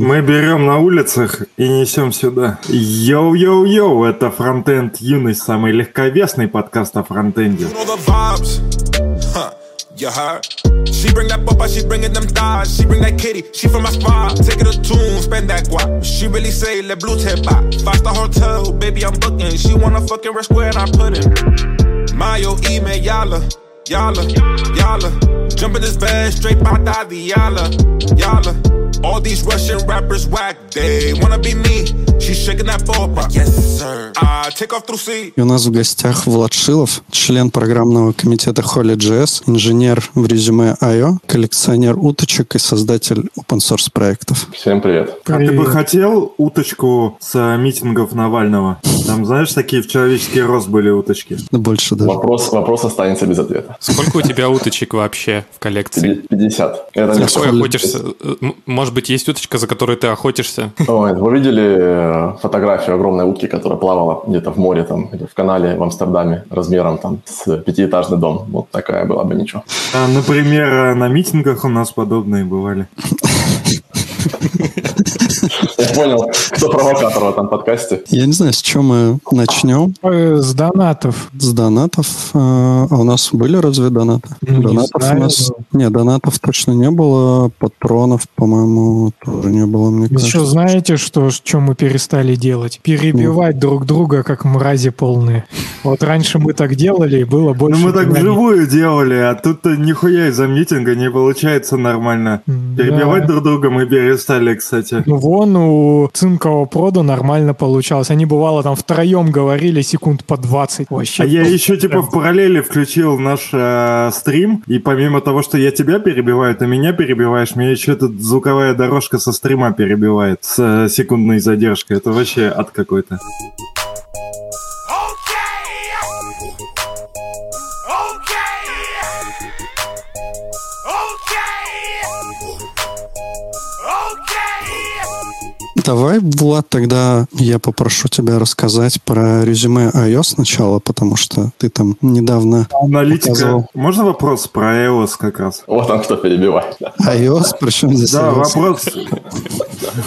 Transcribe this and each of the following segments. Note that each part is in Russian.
фронтендом. Мы берем на улицах и несем сюда. Йоу-йоу-йоу, это фронтенд юность, самый легковесный подкаст о фронтенде. Yalla, yalla. Jump in this bed, straight by the yalla, yalla. All these Russian rappers whack, they wanna be me. She's shaking that ball, yes sir. I take off through C. И у нас в гостях Влад Шилов, член программного комитета Holy.js, инженер в резюме IO, коллекционер уточек и создатель open source проектов. Всем привет. привет. А ты бы хотел уточку с митингов Навального? Там, знаешь, такие в человеческий рост были уточки. Да больше даже. Вопрос, вопрос останется без ответа. Сколько у тебя уточек вообще в коллекции? 50. Это какой охотишься? Может быть, есть уточка, за которой ты охотишься? Ой, вы видели э, фотографию огромной утки, которая плавала где-то в море, там, или в канале в Амстердаме размером там с пятиэтажный дом? Вот такая была бы ничего. А, например, на митингах у нас подобные бывали. Я понял, кто провокатор в этом подкасте. Я не знаю, с чем мы начнем. С донатов. С донатов. Э, а у нас были разве донаты? Не донатов знаю, у нас... Не, донатов точно не было. Патронов, по-моему, тоже не было, мне кажется. Еще знаете, что, что мы перестали делать? Перебивать друг друга, как мрази полные. Вот раньше мы так делали, и было больше... Ну мы так вживую делали, а тут нихуя из-за митинга не получается нормально. Перебивать друг друга мы перестали, кстати. Ну вон у Цинкового прода нормально получалось. Они, бывало, там втроем говорили секунд по 20. Вообще а я еще, типа, в параллели включил наш э, стрим, и помимо того, что я тебя перебиваю, ты меня перебиваешь, меня еще тут звуковая дорожка со стрима перебивает с э, секундной задержкой. Это вообще ад какой-то. Давай, Влад, тогда я попрошу тебя рассказать про резюме iOS сначала, потому что ты там недавно Аналитика. показывал. Можно вопрос про iOS как раз? Вот там кто перебивает. iOS, причем здесь Да, iOS? вопрос.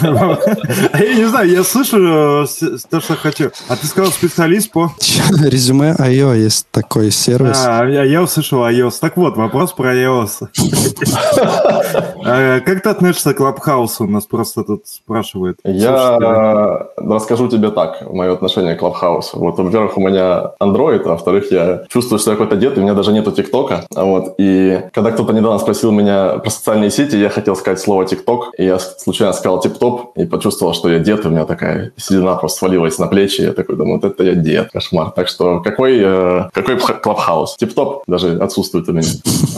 Я не знаю, я слышу э, то, что хочу. А ты сказал специалист по... Резюме IO есть такой сервис. А, я, я услышал iOS. Так вот, вопрос про iOS. А Как ты относишься к Клабхаусу? Нас просто тут спрашивают. Я э, расскажу тебе так, мое отношение к Clubhouse. Вот, во-первых, у меня Android, а во-вторых, я чувствую, что я какой-то дед, и у меня даже нету ТикТока. Вот, и когда кто-то недавно спросил меня про социальные сети, я хотел сказать слово ТикТок, и я случайно сказал тип-топ, и почувствовал, что я дед, и у меня такая седина просто свалилась на плечи, я такой думаю, вот это я дед, кошмар. Так что какой, э, какой Clubhouse? Тип-топ даже отсутствует у меня.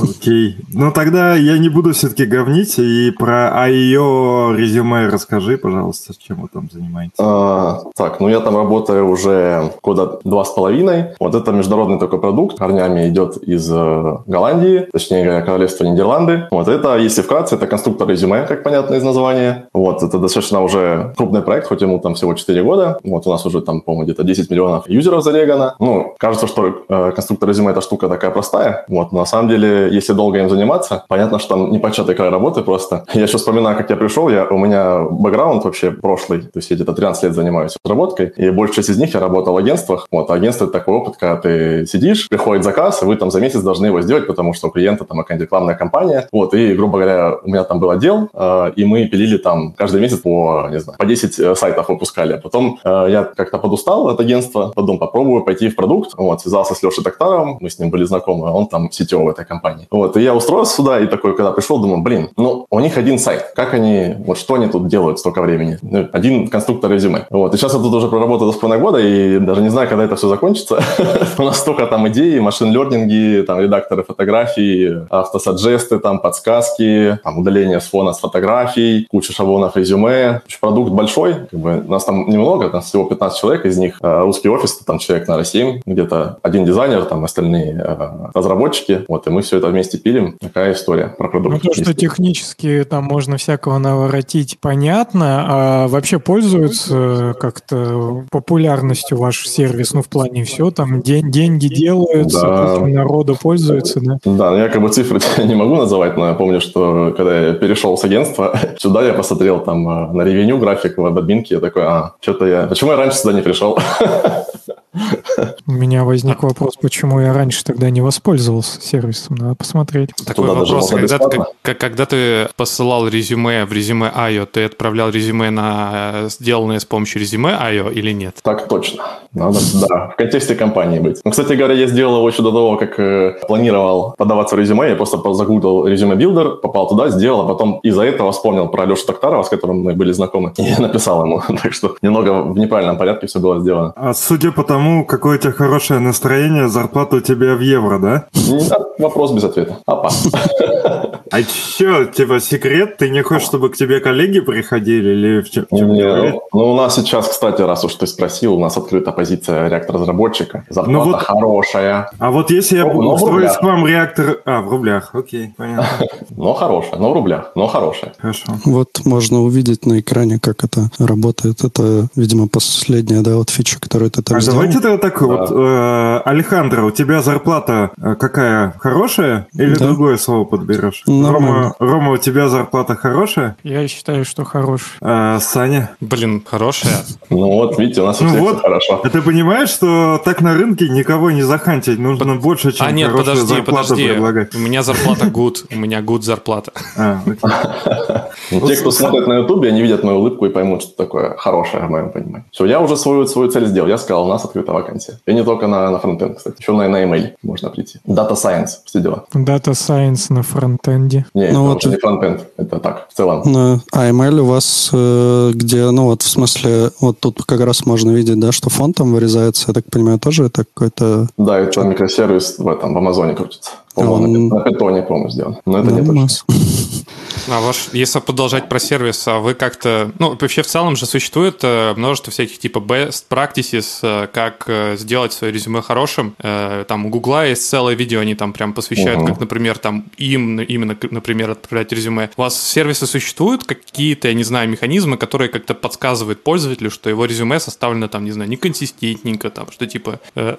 Окей. Ну тогда я не буду все-таки говнить, и про IO резюме расскажи, пожалуйста, чем вы там занимаетесь. А, так, ну я там работаю уже года два с половиной. Вот это международный такой продукт, корнями идет из э, Голландии, точнее королевства Нидерланды. Вот это, если вкратце, это конструктор резюме, как понятно из названия. Вот, это достаточно уже крупный проект, хоть ему там всего 4 года. Вот у нас уже там, по-моему, где-то 10 миллионов юзеров зарегано. Ну, кажется, что э, конструктор резюме эта штука такая простая. Вот, но на самом деле, если долго им заниматься, понятно, что там непочатый край работы просто. Я еще вспоминаю, как я пришел, я, у меня бэкграунд вообще прошлый, то есть я где-то 13 лет занимаюсь разработкой, и большая часть из них я работал в агентствах. Вот, а агентство – это такой опыт, когда ты сидишь, приходит заказ, и вы там за месяц должны его сделать, потому что у клиента там какая-нибудь рекламная кампания. Вот, и, грубо говоря, у меня там был отдел, э, и мы пилили там каждый месяц по, не знаю, по 10 э, сайтов выпускали. А потом э, я как-то подустал от агентства, потом попробую пойти в продукт. Вот, связался с Лешей Токтаровым, мы с ним были знакомы, он там CTO в этой компании. Вот, и я устроился сюда, и такой, когда пришел, думаю, блин, ну, у них один сайт, как они, вот что они тут делают столько времени? Ну, один конструктор резюме. Вот, и сейчас я тут уже проработал до половиной года, и даже не знаю, когда это все закончится. У нас столько там идей, машин-лернинги, там, редакторы фотографий, автосаджесты, там, подсказки, там, удаление с фона с фотографий, куча шаблонов резюме. Продукт большой, как бы, нас там немного, нас всего 15 человек, из них э, русский офис, там человек, наверное, 7, где-то один дизайнер, там остальные э, разработчики, вот, и мы все это вместе пилим. Такая история про продукт. Ну, то, что технически там можно всякого наворотить, понятно, а вообще пользуются как-то популярностью ваш сервис, ну, в плане все, там день, деньги делаются, Да. народу пользуется, да? Да, ну, я как бы цифры не могу называть, но я помню, что когда я перешел с агентства, сюда я посмотрел там там э, на ревеню график в админке, я такой, а, что-то я... Почему я раньше сюда не пришел? У меня возник вопрос, почему я раньше тогда не воспользовался сервисом. Надо посмотреть. Такой Туда вопрос. Когда ты, когда ты посылал резюме в резюме IO, ты отправлял резюме на э, сделанное с помощью резюме IO или нет? Так точно. Надо, да, в контексте компании быть. Ну, кстати говоря, я сделал его еще до того, как э, планировал подаваться в резюме. Я просто загуглил резюме builder, попал туда, сделал, а потом из-за этого вспомнил про Лешу Токтарова, с которым мы были знакомы, и написал ему. Так что немного в неправильном порядке все было сделано. А судя по тому, какое у тебя хорошее настроение, зарплата у тебя в евро, да? А, Вопрос без ответа. Апа. А чё, типа, секрет? Ты не хочешь, чтобы к тебе коллеги приходили или в чем? Не, ну, ну, у нас сейчас, кстати, раз уж ты спросил, у нас открыта позиция реактор-разработчика. Зарплата Ну вот- хорошая, А вот если я Ну, ну, устроюсь рублях. к вам реактор... А, в рублях, окей, понятно. но хорошая, но в рублях, но хорошая. Хорошо. Вот можно увидеть на экране, как это работает. Это, видимо, последняя, да, вот фича, которую ты там А сделал. давайте тогда так вот, э, Алехандро, у тебя зарплата э, какая? Хорошая? Или Да. другое слово подберешь? Нормально. Рома, Рома, у тебя зарплата хорошая? Я считаю, что хорош. А, Саня? Блин, хорошая. Ну вот, видите, у нас у Ну всех вот. все хорошо. А ты понимаешь, что так на рынке никого не захантить? Нужно больше, чем а нет, хорошую подожди, зарплату подожди. предлагать. У меня зарплата good. У меня good зарплата. А, окей. Ну, те, кто смотрит на Ютубе, они видят мою улыбку и поймут, что такое хорошее, в моем понимании. Все, я уже свою, свою цель сделал. Я сказал, у нас открыта вакансия. И не только на, на фронтенд, кстати. Еще на, на email можно прийти. Data Science, все дела. Data Science на фронтенде. Не, Ну это вот- уже не фронтенд. Это так, в целом. На AML у вас, э, где, ну вот в смысле, вот тут как раз можно видеть, да, что фон там вырезается, я так понимаю, тоже это какой-то... Да, это микросервис в этом, в Амазоне крутится. Он- на, питоне, по-моему, сделан. Но это Да, не точно. А ваш, если продолжать про сервис, а вы как-то, ну, вообще в целом же существует э, множество всяких типа best practices, э, как э, сделать свое резюме хорошим. Там у Гугла есть целое видео, они там прям посвящают, Мгм. как, например, там им именно, например, отправлять резюме. У вас сервисы существуют какие-то, я не знаю, механизмы, которые как-то подсказывают пользователю, что его резюме составлено там, не знаю, неконсистентненько, там, что типа...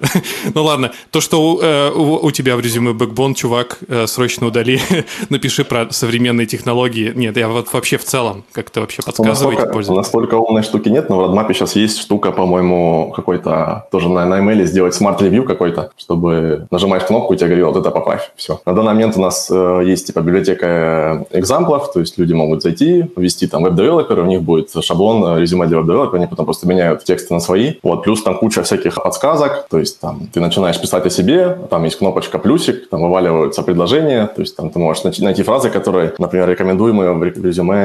Ну ладно, то, что у, тебя в резюме Backbone, чувак, срочно удали, напиши про современные технологии. Нет, я вот вообще в целом как-то вообще подсказываете Настолько, пользователю. настолько умной штуки нет, но в roadmap е сейчас есть штука, по-моему, какой-то, тоже на, на email сделать smart review какой-то, чтобы нажимаешь кнопку, и тебе говорит, вот это поправь. Все. На данный момент у нас э, есть типа библиотека example ов, то есть люди могут зайти, ввести там web developer, у них будет шаблон э, резюме для web developer а, они потом просто меняют тексты на свои. Вот, плюс там куча всяких подсказок, то есть там ты начинаешь писать о себе, там есть кнопочка плюсик, там вываливаются предложения, то есть там ты можешь найти фразы, которые, например, рекомендуемые в ре- резюме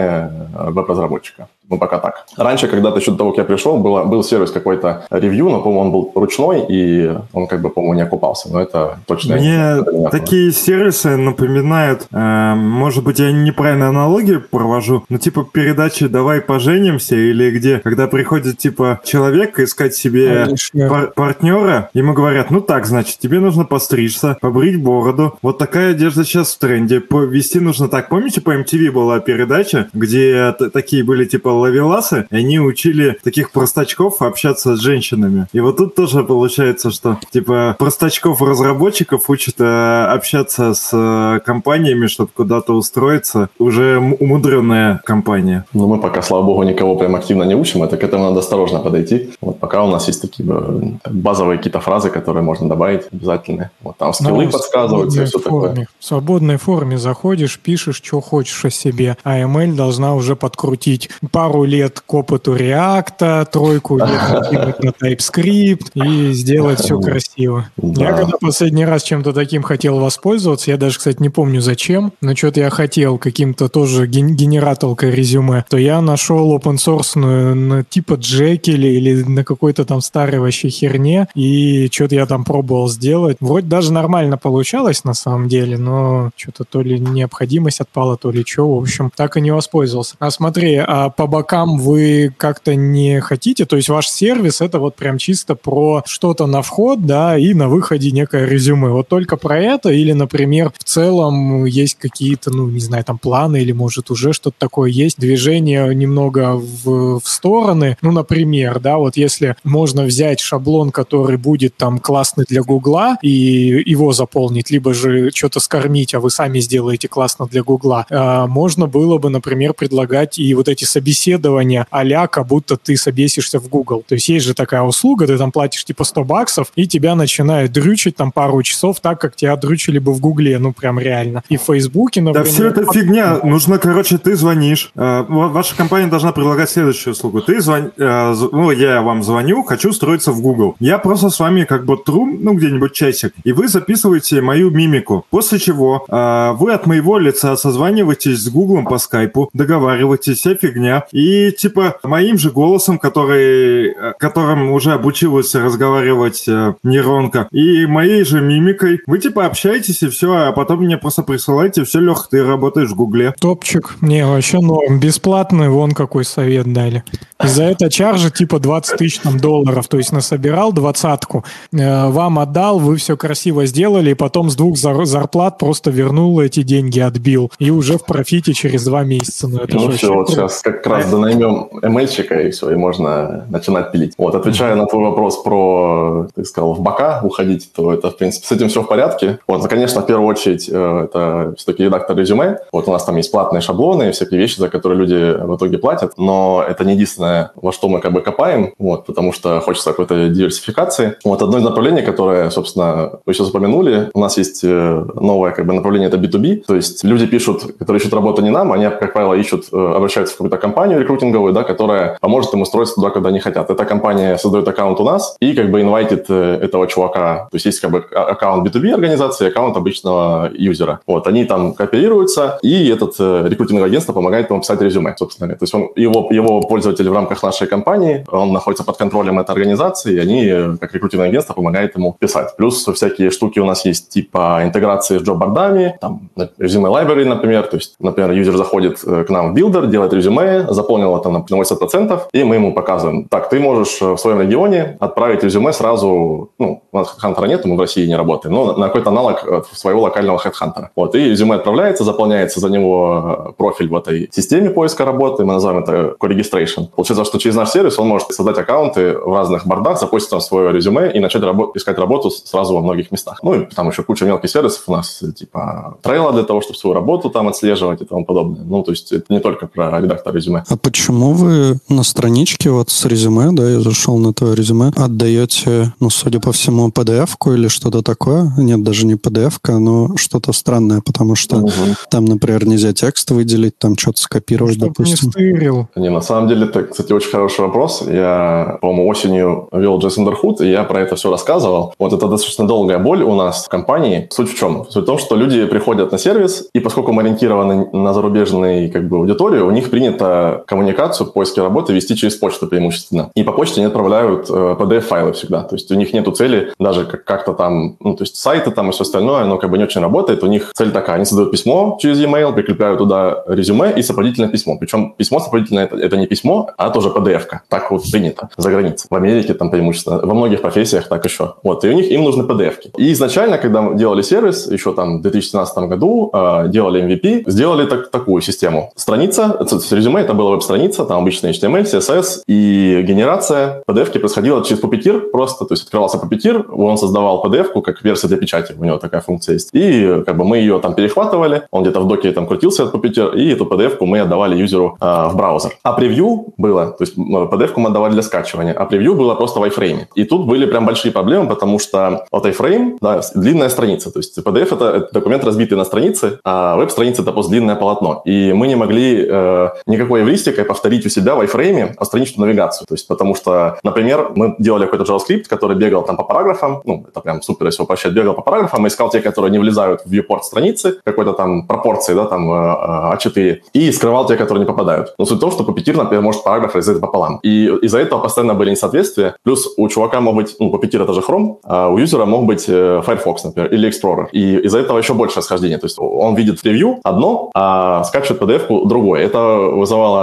э, веб-разработчика. Ну, пока так. Раньше, когда-то еще до того, как я пришел, было, был сервис какой-то ревью, но, по-моему, он был ручной, и он, как бы, по-моему, не окупался. Но это точно... Мне не такие сервисы напоминают, э, может быть, я неправильную аналогию провожу, но типа передачи «Давай поженимся» или где, когда приходит типа человек искать себе пар- партнера, ему говорят, ну так, значит, тебе нужно постричься, побрить бороду. Вот такая одежда сейчас в тренде. Повести нужно так. Помните, по MTV была передача, где т- такие были типа ловеласы, и они учили таких простачков общаться с женщинами. И вот тут тоже получается, что типа простачков-разработчиков учат э, общаться с э, компаниями, чтобы куда-то устроиться. Уже м- умудренная компания. Но мы пока, слава богу, никого прям активно не учим, это к этому надо осторожно подойти. Вот пока у нас есть такие э, базовые какие-то фразы, которые можно добавить обязательные. Вот там скиллы Ну, подсказываются и в все свободной такое. форме. В свободной форме заходишь, пишешь, что хочешь о себе, а ML должна уже подкрутить пару лет к опыту React, тройку лет на TypeScript и сделать все красиво. Да. Я когда последний раз чем-то таким хотел воспользоваться, я даже, кстати, не помню зачем, но что-то я хотел каким-то тоже ген- генераторкой резюме, то я нашел open source на типа Jekyll или на какой-то там старой вообще херне, и что-то я там пробовал сделать. Вроде даже нормально получалось на самом деле, но что-то то ли необходимость отпала, то ли что, в общем, так и не воспользовался. А смотри, а по бокам вы как-то не хотите, то есть ваш сервис это вот прям чисто про что-то на вход, да, и на выходе некое резюме. Вот только про это или, например, в целом есть какие-то, ну, не знаю, там планы или, может, уже что-то такое есть, движение немного в, в стороны. Ну, например, да, вот если можно взять шаблон, который будет там классный для Гугла и его заполнить, либо же что-то скормить, а вы сами сделаете классно для Гугла, а, можно было бы, например, предлагать и вот эти собеседование а как будто ты собесишься в Google. То есть есть же такая услуга, ты там платишь типа 100 баксов, и тебя начинают дрючить там пару часов так, как тебя дрючили бы в Гугле, ну прям реально. И в Фейсбуке, например... Да все это фигня. Нужно, короче, ты звонишь. Э, ваша компания должна предлагать следующую услугу. Ты звон... Э, ну, я вам звоню, хочу устроиться в Google. Я просто с вами как бы тру, ну, где-нибудь часик, и вы записываете мою мимику. После чего э, вы от моего лица созваниваетесь с Google по скайпу, договариваетесь, вся фигня. И типа моим же голосом, который, которым уже обучилась разговаривать нейронка, и моей же мимикой, вы типа общаетесь и все, а потом мне просто присылаете, все, Лех, ты работаешь в Гугле. Топчик. Не, вообще норм. Бесплатный, вон какой совет дали. И за это чаржи типа 20 тысяч там, долларов. То есть насобирал двадцатку, э, вам отдал, вы все красиво сделали, и потом с двух зар- зарплат просто вернул эти деньги, отбил. И уже в профите через два месяца. Ну, это ну все, вот сейчас как раз донаймем ML-чика, и все, и можно начинать пилить. Вот, отвечая на твой вопрос про, ты сказал, в бока уходить, то это, в принципе, с этим все в порядке. Вот, ну, конечно, в первую очередь, э, это все-таки редактор резюме. Вот у нас там есть платные шаблоны, всякие вещи, за которые люди в итоге платят, но это не единственное, во что мы как бы копаем, вот, потому что хочется какой-то диверсификации. Вот одно из направлений, которое, собственно, вы сейчас упомянули, у нас есть э, новое как бы направление, это B2B, то есть люди пишут, которые ищут работу не нам, они, как правило, ищут, э, обращаются в какую-то компанию рекрутинговую, да, которая поможет им устроиться туда, куда они хотят. Эта компания создает аккаунт у нас и как бы инвайтит этого чувака, то есть есть как бы а, аккаунт B2B организации, аккаунт обычного юзера. Вот, они там кооперируются, и этот э, рекрутинговое агентство помогает ему писать резюме, собственно. То есть он, его, его пользователь в рамках нашей компании, он находится под контролем этой организации, и они, э, как рекрутинговое агентство, помогают ему писать. Плюс всякие штуки у нас есть, типа интеграции с джоб-бордами, там, резюме library, например. То есть, например, юзер заходит э, к нам в Builder, делает резюме, заполнил это на 80%, и мы ему показываем, так, ты можешь в своем регионе отправить резюме сразу, ну, у нас HeadHunter нет, мы в России не работаем, но на какой-то аналог своего локального HeadHunter. Вот, и резюме отправляется, заполняется за него э, профиль в этой системе поиска работы, мы называем это co-registration. Получается, что через наш сервис он может создать аккаунты в разных бордах, запустить там свое резюме и начать рабо- искать работу сразу во многих местах. Ну и там еще куча мелких сервисов у нас, типа трейла для того, чтобы свою работу там отслеживать и тому подобное. Ну, то есть это не только про редактор резюме. А почему вы на страничке вот с резюме, да, я зашел на твое резюме, отдаете, ну, судя по всему, PDF-ку или что-то такое? Нет, даже не PDF-ка, но что-то странное, потому что угу. там, например, нельзя текст выделить, там что-то скопировать, Чтоб допустим. Не стырил. Не, на самом деле, это, кстати, очень хороший вопрос. Я, по-моему, осенью вел Джейс Андерхуд, и я про это все рассказывал. Вот это достаточно долгая боль у нас в компании. Суть в чем? Суть в том, что люди приходят на сервис, и поскольку мы ориентированы на зарубежную как бы, аудиторию, у них принято коммуникацию, поиски работы вести через почту преимущественно. И по почте они отправляют э, PDF-файлы всегда. То есть у них нету цели даже как-то там, ну, то есть сайты там и все остальное, оно как бы не очень работает. У них цель такая, они создают письмо через e-mail, прикрепляют туда резюме и сопроводительное письмо. Причем письмо сопроводительное это, это не письмо, а тоже PDF-ка. Так вот принято за границей. В Америке там преимущественно, во многих профессиях так еще. Вот, и у них им нужны PDF-ки. И изначально, когда мы делали сервис, еще там в 2017 году, э, делали MVP, сделали так, такую систему. Страница, резюме это была веб-страница, там обычный HTML, CSS, и генерация PDF-ки происходила через Puppeteer просто, то есть открывался Puppeteer, он создавал PDF-ку как версия для печати, у него такая функция есть. И как бы мы ее там перехватывали, он где-то в доке там крутился от Puppeteer, и эту PDF-ку мы отдавали юзеру э, в браузер. А превью было, то есть PDF-ку мы отдавали для скачивания, а превью было просто в iFrame. И тут были прям большие проблемы, потому что вот iFrame, да, длинная страница, то есть PDF это документ разбитый на страницы, а веб-страница это просто длинное полотно. И мы не могли э, никакой эвристикой повторить у себя в iFrame страничную навигацию. То есть потому что, например, мы делали какой-то JavaScript, который бегал там по параграфам, ну, это прям супер, если упрощать, бегал по параграфам, искал те, которые не влезают в viewport страницы, какой-то там пропорции, да, там А4, э, э, и скрывал те, которые не попадают. Но суть в том, что Puppeteer, например, может параграф разрезать пополам. И из-за этого постоянно были несоответствия. Плюс у чувака мог быть, ну, Puppeteer это же Chrome, а у юзера мог быть э, Firefox, например, или Explorer. И из-за этого еще больше расхождения. То есть он видит превью одно, а скачивает PDF-ку другое. Это вызывало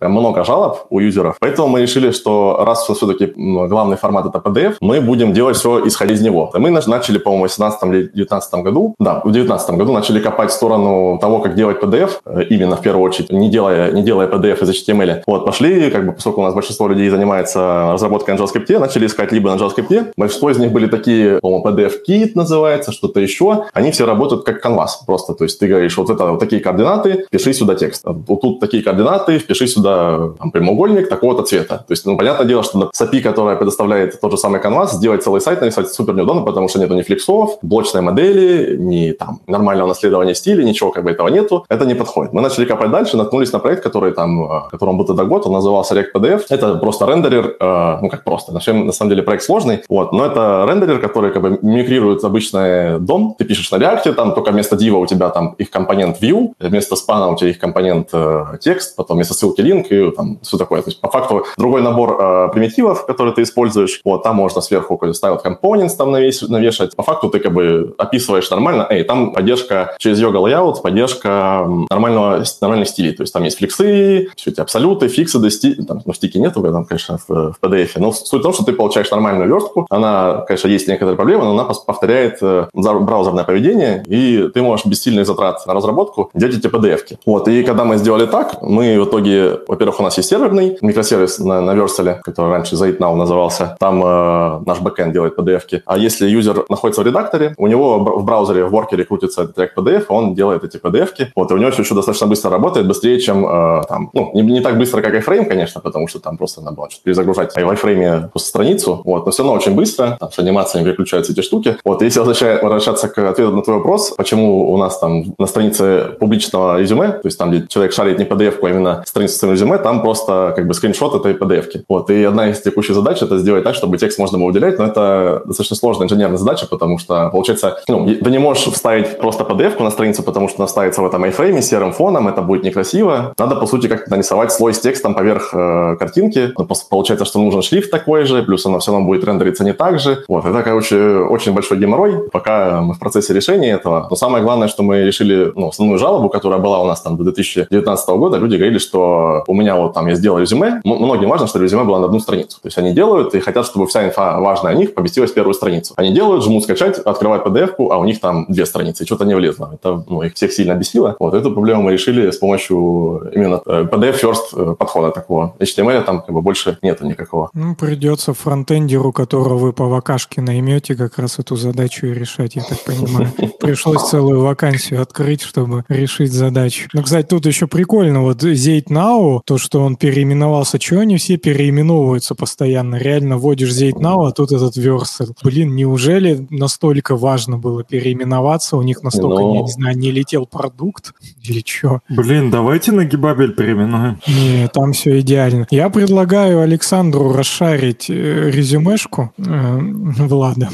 много жалоб у юзеров. Поэтому мы решили, что раз все-таки главный формат это PDF, мы будем делать все исходя из него. Мы начали, по-моему, в 2018 или 2019 году, да, в 2019 году начали копать в сторону того, как делать PDF, э, именно в первую очередь, не делая, не делая PDF из HTML. Вот, пошли как бы поскольку у нас большинство людей занимается разработкой на JavaScript, начали искать либо на JavaScript. Большинство из них были такие, по-моему, PDF-кит называется, что-то еще. Они все работают как Canvas просто. То есть ты говоришь, вот это вот такие координаты, пиши сюда текст. Вот тут такие координаты, впиши сюда там, прямоугольник такого-то цвета. То есть, ну, понятное дело, что с API, которая предоставляет тот же самый Canvas, сделать целый сайт написать супер неудобно, потому что нету ни флексов, блочной модели, ни там нормального наследования стиля, ничего как бы этого нету. Это не подходит. Мы начали копать дальше, наткнулись на проект, который там, э, которому был тогда год, он назывался React PDF. Это просто рендерер, э, ну как просто, на, на самом деле проект сложный, вот, но это рендерер, который как бы мимикрирует обычный дом. Ты пишешь на React, там только вместо div у тебя там их компонент view, вместо спана у тебя их компонент э, текст, потом вместо ссылки link и там все такое. То есть по факту другой набор э, примитивов, которые ты используешь. Вот, там можно сверху style components там навесить, навешать. По факту ты как бы описываешь нормально. Эй, там поддержка через Yoga Layout, поддержка нормального, нормальных стилей. То есть там есть фликсы, все эти абсолюты, фиксы, до стили, там, ну, стики нету, там, конечно, в, в PDF. Но суть в том, что ты получаешь нормальную верстку. Она, конечно, есть некоторые проблемы, но она повторяет э, браузерное поведение, и ты можешь без сильных затрат на разработку делать эти PDF-ки. Вот, и когда мы сделали так, мы в итоге, во-первых, у нас есть серверный микросервис на, на Верселе, который раньше ZaitNow назывался. Там э, наш бэкэнд делает PDF-ки. А если юзер находится в редакторе, у него в браузере, в воркере крутится трек PDF, он делает эти PDF-ки. Вот, и у него все еще достаточно быстро работает, быстрее, чем э, там, ну, не, не так быстро, как iFrame, конечно, потому что там просто надо было что-то перезагружать в iFrame просто страницу, вот, но все равно очень быстро, там с анимациями переключаются эти штуки. Вот, если возвращаться к ответу на твой вопрос, почему у нас там на странице публичного резюме, то есть там, где человек шарит не PDF-ку, а именно страницу своего резюме, там просто как бы скриншот этой PDF-ки. Вот, и одна из текущих задач — это сделать так, чтобы текст можно было выделять, но это достаточно сложная инженерная задача, потому что, получается, ну, ты не можешь вставить просто PDF-ку на страницу, потому что она ставится в этом iFrame серым фоном, это будет некрасиво. Надо, по сути, как-то нарисовать слой с текстом поверх э, картинки. Но получается, что нужен шрифт такой же, плюс оно все равно будет рендериться не так же. Вот, это, короче, очень большой геморрой, пока мы в процессе решения этого. Но самое главное, что мы решили, ну, основную жалобу, которая была у нас там до 2019 года, люди говорили, что у меня вот там я сделал резюме. Многим важно, что резюме было на одну страницу. То есть они делают и хотят, чтобы вся инфа важная о них поместилась в первую страницу. Они делают, жмут скачать, открывают PDF-ку, а у них там две страницы, что-то не влезло. Это ну, их всех сильно бесило. Вот эту проблему мы решили с помощью именно э, PDF-first э, подхода такого. HTML там как бы больше нету никакого. Ну, придется фронтендеру, которого вы по вакашке наймете, как раз эту задачу и решать, я так понимаю. Пришлось целую вакансию открыть, чтобы решить задачу. Ну, кстати, тут еще прикольно, вот Zate Now, то, что он переименовался, что они все переименовываются постоянно? Реально вводишь Zate Now, а тут этот Versal. Блин, неужели настолько важно было переименоваться? У них настолько, Но... я не знаю, не летел продукт или что? Блин, давайте на Гибабель переименуем. Не, там все идеально. Я предлагаю Александру расшарить э, резюмешку э, Влада.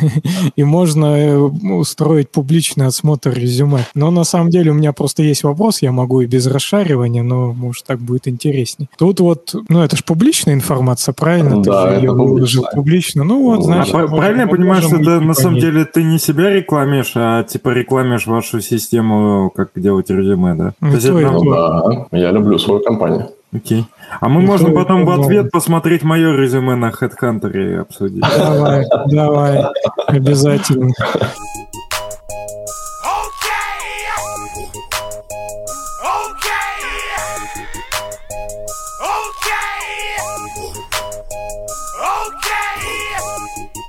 И можно э, устроить публичный осмотр резюме. Но на самом деле у меня просто есть вопрос, я могу и без расшаривания, но может так будет интереснее. Тут вот, ну это же публичная информация, правильно? Да, ты же ее выложил публично. Ну вот, значит... А правильно я понимаю, что это на самом деле ты не себя рекламишь, а типа рекламишь вашу систему, как делать резюме, да? То есть это, да, я люблю свою компанию. Окей. А мы можем потом в ответ посмотреть мое резюме на HeadHunter и обсудить. Давай, давай, обязательно.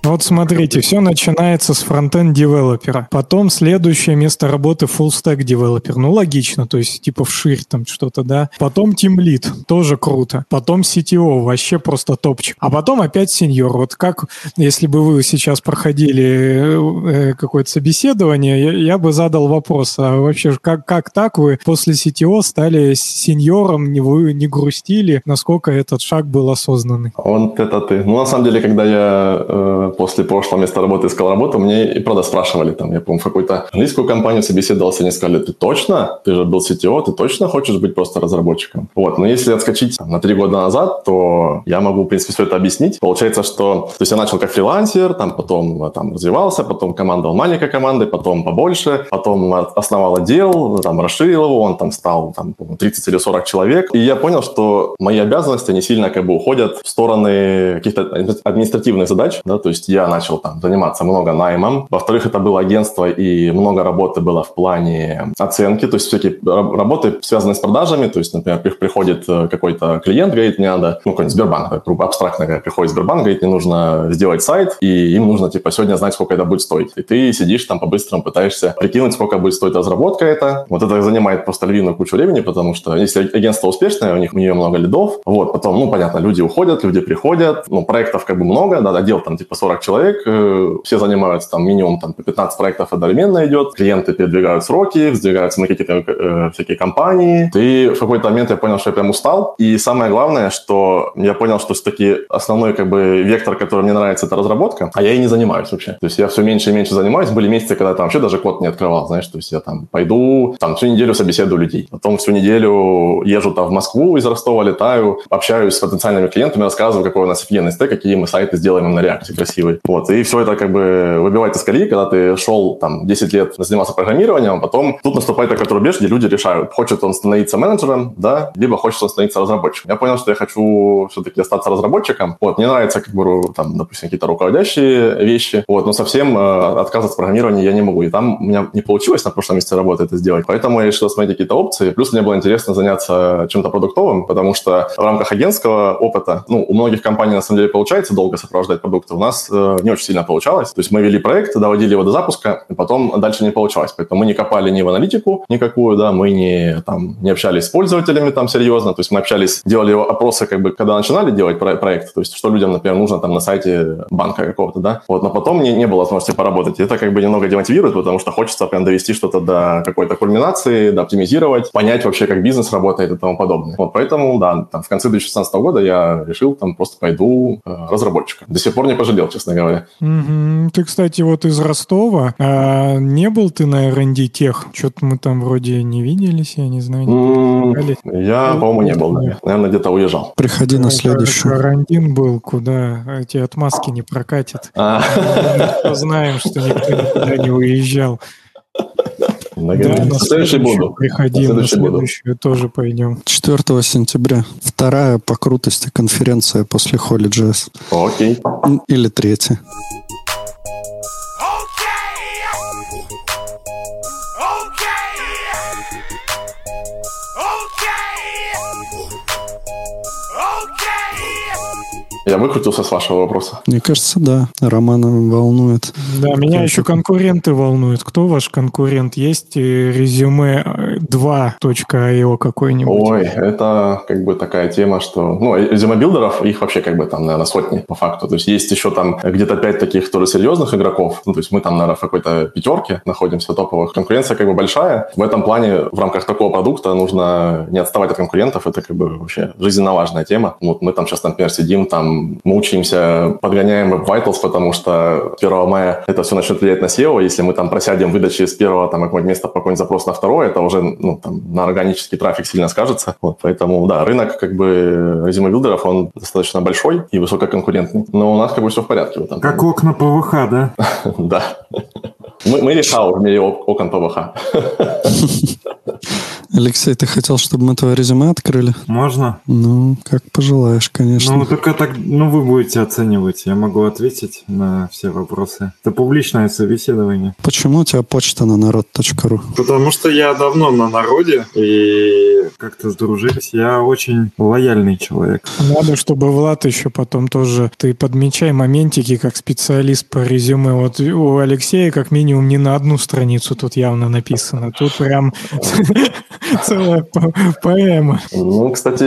Вот смотрите, все начинается с фронтенд девелопера. Потом следующее место работы full stack девелопер. Ну, логично, то есть типа вширь там что-то, да. Потом team lead, тоже круто. Потом CTO, вообще просто топчик. А потом опять сеньор. Вот как, если бы вы сейчас проходили э, какое-то собеседование, я, я бы задал вопрос, а вообще как, как так вы после CTO стали сеньором, не, вы не грустили, насколько этот шаг был осознанный? Вот это ты. Ну, на самом деле, когда я э, после прошлого места работы искал работу, мне и правда спрашивали, там, я помню, в какую-то английскую компанию собеседовался, они сказали, ты точно? Ты же был CTO, ты точно хочешь быть просто разработчиком? Вот, но если отскочить там, на три года назад, то я могу, в принципе, все это объяснить. Получается, что, то есть я начал как фрилансер, там, потом там развивался, потом командовал маленькой командой, потом побольше, потом основал отдел, там, расширил его, он там стал, там, 30 или 40 человек. И я понял, что мои обязанности, они сильно как бы уходят в стороны каких-то административных задач, да, то есть есть я начал там заниматься много наймом. Во-вторых, это было агентство, и много работы было в плане оценки, то есть всякие работы, связанные с продажами. То есть, например, приходит э, какой-то клиент, говорит, мне надо, ну, какой-нибудь Сбербанк, грубо абстрактно говоря, приходит Сбербанк, говорит, мне нужно сделать сайт, и им нужно, типа, сегодня знать, сколько это будет стоить. И ты сидишь там по-быстрому пытаешься прикинуть, сколько будет стоить разработка это. Вот это занимает просто львиную кучу времени, потому что если агентство успешное, у них у нее много лидов, вот, потом, ну, понятно, люди уходят, люди приходят, ну, проектов как бы много, да, отдел там типа 40 человек, э, все занимаются там минимум там по 15 проектов одновременно идет, клиенты передвигают сроки, вздвигаются на какие-то э, всякие компании. Ты в какой-то момент я понял, что я прям устал, и самое главное, что я понял, что все-таки основной как бы вектор, который мне нравится, это разработка, а я ей не занимаюсь вообще. То есть я все меньше и меньше занимаюсь. Были месяцы, когда там вообще даже код не открывал, знаешь, то есть я там пойду, там всю неделю собеседую людей, потом всю неделю езжу там в Москву из Ростова, летаю, общаюсь с потенциальными клиентами, рассказываю, какой у нас офигенный стек, какие мы сайты сделаем на реакте красивый. Вот, и все это как бы выбивает из колеи, когда ты шел там 10 лет занимался программированием, а потом тут наступает такой рубеж, где люди решают, хочет он становиться менеджером, да, либо хочет он становиться разработчиком. Я понял, что я хочу все-таки остаться разработчиком. Вот, мне нравится, как бы, там, допустим, какие-то руководящие вещи, вот, но совсем э, отказываться от программирования я не могу. И там у меня не получилось на прошлом месте работы это сделать. Поэтому я решил смотреть какие-то опции. Плюс мне было интересно заняться чем-то продуктовым, потому что в рамках агентского опыта, ну, у многих компаний на самом деле получается долго сопровождать продукты. У нас не очень сильно получалось. То есть мы вели проект, доводили его до запуска, и потом дальше не получалось. Поэтому мы не копали ни в аналитику никакую, да, мы не, там, не общались с пользователями там серьезно. То есть мы общались, делали опросы, как бы, когда начинали делать проект, то есть что людям, например, нужно там на сайте банка какого-то, да. Вот, но потом не, не было возможности поработать. Это как бы немного демотивирует, потому что хочется прям довести что-то до какой-то кульминации, до оптимизировать, понять вообще, как бизнес работает и тому подобное. Вот поэтому, да, там, в конце 2016 года я решил там просто пойду э, разработчиком. До сих пор не пожалел, честно говоря. Угу. Ты, кстати, вот из Ростова. А не был ты на R&D тех? Что-то мы там вроде не виделись, я не знаю. Не я, по-моему, не был. Наверное, где-то уезжал. Приходи на следующую. Карантин был, куда эти отмазки не прокатят. А. Мы знаем, что никто никуда не уезжал. Да, на следующий буду. Приходи, на следующую тоже пойдем. 4 сентября. Вторая по крутости конференция после Holy.js. Окей. Или третья. Я выкрутился с вашего вопроса. Мне кажется, да. Романа волнует. Да, меня еще конкуренты волнуют. Кто ваш конкурент? Есть резюме 2.io какой-нибудь? Ой, это как бы такая тема, что... Ну, резюме builder ов, их вообще как бы там, наверное, сотни по факту. То есть есть еще там где-то пять таких тоже серьезных игроков. Ну, то есть мы там, наверное, в какой-то пятерке находимся топовых. Конкуренция как бы большая. В этом плане в рамках такого продукта нужно не отставать от конкурентов. Это как бы вообще жизненно важная тема. Вот мы там сейчас, например, сидим там мы учимся, подгоняем Web Vitals, потому что 1 мая это все начнет влиять на SEO. Если мы там просядем выдачи с первого там какого-нибудь места по какой-нибудь запрос на второе, это уже ну, там, на органический трафик сильно скажется. Вот, поэтому, да, рынок как бы резюме билдеров, он достаточно большой и высококонкурентный. Но у нас как бы все в порядке. Вот, там, как там. окна ПВХ, да? Да. Мы, мы решал в мире окон ПВХ. Алексей, ты хотел, чтобы мы твое резюме открыли? Можно. Ну, как пожелаешь, конечно. Ну, только так, ну, вы будете оценивать. Я могу ответить на все вопросы. Это публичное собеседование. Почему у тебя почта на народ.ру? Потому что я давно на народе и как-то сдружились. Я очень лояльный человек. Надо, чтобы Влад еще потом тоже... Ты подмечай моментики как специалист по резюме. Вот у Алексея как минимум не на одну страницу тут явно написано. Тут прям Целая поэма. Ну, кстати,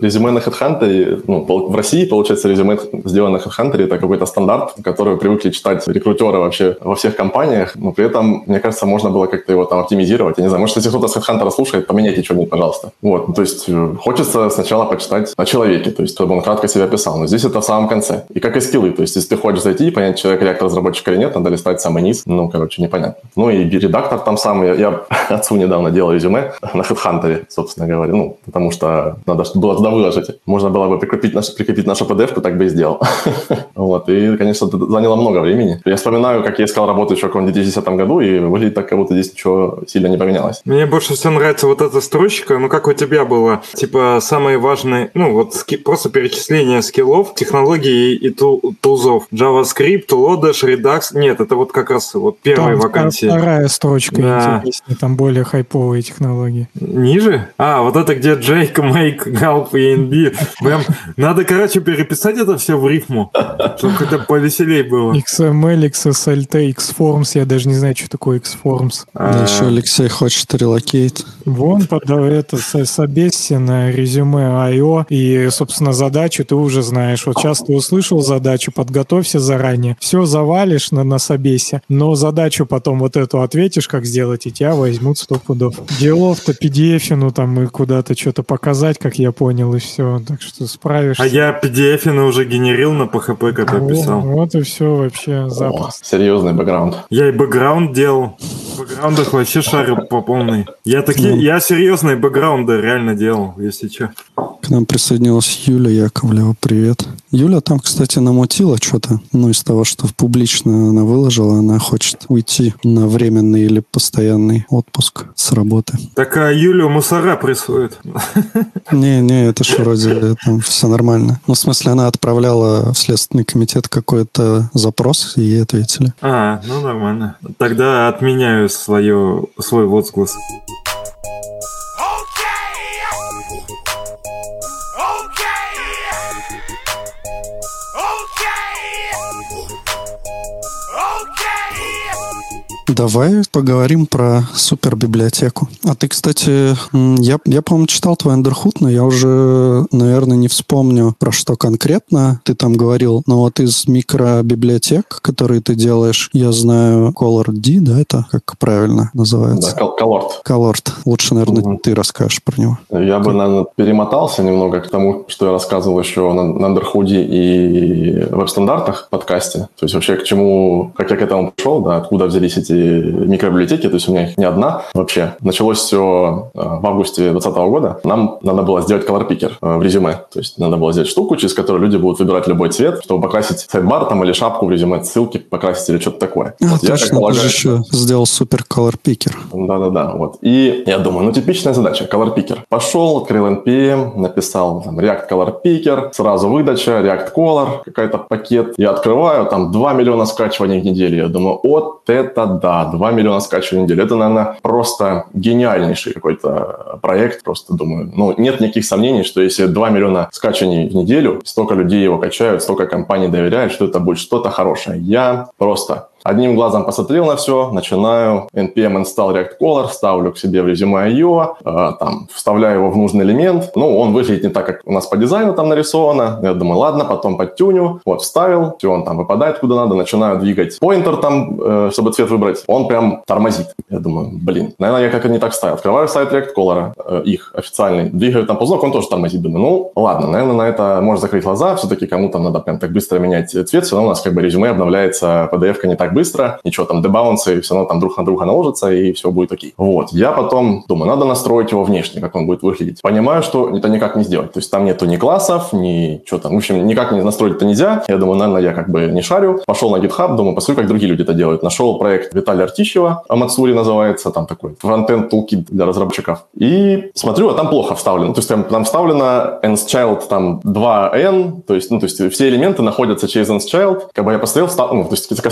резюме на HeadHunter, ну, в России, получается, резюме сделано на HeadHunter, это какой-то стандарт, который привыкли читать рекрутеры вообще во всех компаниях, но при этом, мне кажется, можно было как-то его там оптимизировать. Я не знаю, может, если кто-то с HeadHunter слушает, поменяйте что-нибудь, пожалуйста. Вот, ну, то есть э, хочется сначала почитать о человеке, то есть чтобы он кратко себя писал, но здесь это в самом конце. И как и скиллы, то есть если ты хочешь зайти и понять, человек реактор разработчик или нет, надо листать самый низ, ну, короче, непонятно. Ну и редактор там самый, я, я отцу недавно делал резюме, на HeadHunter, собственно говоря. Ну, потому что надо было туда выложить. Можно было бы прикрепить, наш, прикрепить нашу PDF-ку, так бы и сделал. вот. И, конечно, это заняло много времени. Я вспоминаю, как я искал работу еще в каком-то 2010 году, и выглядит так, как будто здесь ничего сильно не поменялось. Мне больше всего нравится вот эта строчка. Ну, как у тебя было? Типа, самые важные, ну, вот ски, просто перечисление скиллов, технологий и тул, тулзов. JavaScript, Lodash, Redux. Нет, это вот как раз вот первая Там вакансия. вторая строчка Да. интереснее, там более хайповые технологии. Ниже? А, вот это где Jake, Make, Gulp и ENB. Прям надо, короче, переписать это все в рифму, чтобы как-то повеселей было. XML, XSLT, XForms, я даже не знаю, что такое XForms. А, еще Алексей хочет relocate. Вон под это с- собесься на Resume IO и, собственно, задачу ты уже знаешь. Вот сейчас ты услышал задачу, подготовься заранее. Все завалишь на, на собесе, но задачу потом вот эту ответишь, как сделать, и тебя возьмут сто пудов. Делов-то PDF, ну там и куда-то что-то показать, как я понял, и все. Так что справишься. а я PDF уже генерил на PHP, когда Вот, писал. вот и все вообще О, запросто. серьезный бэкграунд. Я и бэкграунд делал. В бэкграундах вообще шарю по полной. Я такие, я серьезные бэкграунды реально делал, если что. К нам присоединилась Юля Яковлева. Привет. Юля там, кстати, намутила что-то. Ну, из того, что публично она выложила, она хочет уйти на временный или постоянный отпуск с работы. Так а Юлю мусора прессует. Не-не, это же вроде там все нормально. Ну, в смысле, она отправляла в Следственный комитет какой-то запрос, и ей ответили. А, ну нормально. Тогда отменяю свое, свой возглас. Давай поговорим про супербиблиотеку. А ты, кстати, я, я по-моему, читал твой Андерхуд, но я уже, наверное, не вспомню, про что конкретно ты там говорил. Но вот из микробиблиотек, которые ты делаешь, я знаю Color D, да, это как правильно Да, называется? кол- колорт. Colord. Лучше, наверное, Мгм. ты расскажешь про него. Я бы, наверное, перемотался немного к тому, что я рассказывал еще на, на Андерхуде и веб-стандартах в подкасте. То есть вообще к чему, как я к этому пришел, да, откуда взялись эти микробиблиотеки. То есть у меня их не одна вообще. Началось все в августе 2020 года. Нам надо было сделать color picker э, в резюме. То есть надо было сделать штуку, через которую люди будут выбирать любой цвет, чтобы покрасить сайдбар там или шапку в резюме, ссылки покрасить или что-то такое. А, Вот я, как точно, ты же полагаю, еще сделал супер Color Picker. да-да-да, вот. И я думаю, ну, типичная задача, color picker. Пошел, открыл NPM, написал там, React Color Picker, сразу выдача, React Color, какой-то пакет. Я открываю, там 2 миллиона скачиваний в неделю. Я думаю, вот это да, 2 миллиона скачиваний в неделю. Это, наверное, просто гениальнейший какой-то проект. Просто думаю, ну, нет никаких сомнений, что если 2 миллиона скачиваний в неделю, столько людей его качают, столько компаний доверяют, что это будет что-то хорошее. Я просто Одним глазом посмотрел на все, начинаю npm install React Color, ставлю к себе в резюме IO, э, там, вставляю его в нужный элемент. Ну, он выглядит не так, как у нас по дизайну там нарисовано. Я думаю, ладно, потом подтюню. Вот, вставил, все, он там выпадает куда надо, начинаю двигать поинтер там, э, чтобы цвет выбрать. Он прям тормозит. Я думаю, блин, наверное, я как-то не так ставил. Открываю сайт React Color, э, их официальный, двигаю там ползок, он тоже тормозит. Думаю, ну, ладно, наверное, на это можно закрыть глаза. Все-таки кому-то надо прям так быстро менять цвет. Все равно у нас как бы резюме обновляется, PDF-ка не так быстро, ничего там, дебаунсы, все равно там друг на друга наложится, и все будет окей. Вот, я потом думаю, надо настроить его внешне, как он будет выглядеть. Понимаю, что это никак не сделать. То есть там нету ни классов, ни что там. В общем, никак не настроить это нельзя. Я думаю, наверное, я как бы не шарю. Пошел на GitHub, думаю, посмотрю, как другие люди это делают. Нашел проект Виталия Артищева, Амацури называется, там такой фронтенд toolkit для разработчиков. И смотрю, а там плохо вставлено. То есть там, там вставлено nSchild там 2n, то есть, ну, то есть все элементы находятся через nSchild. Как бы я посмотрел, встав... ну, то есть эта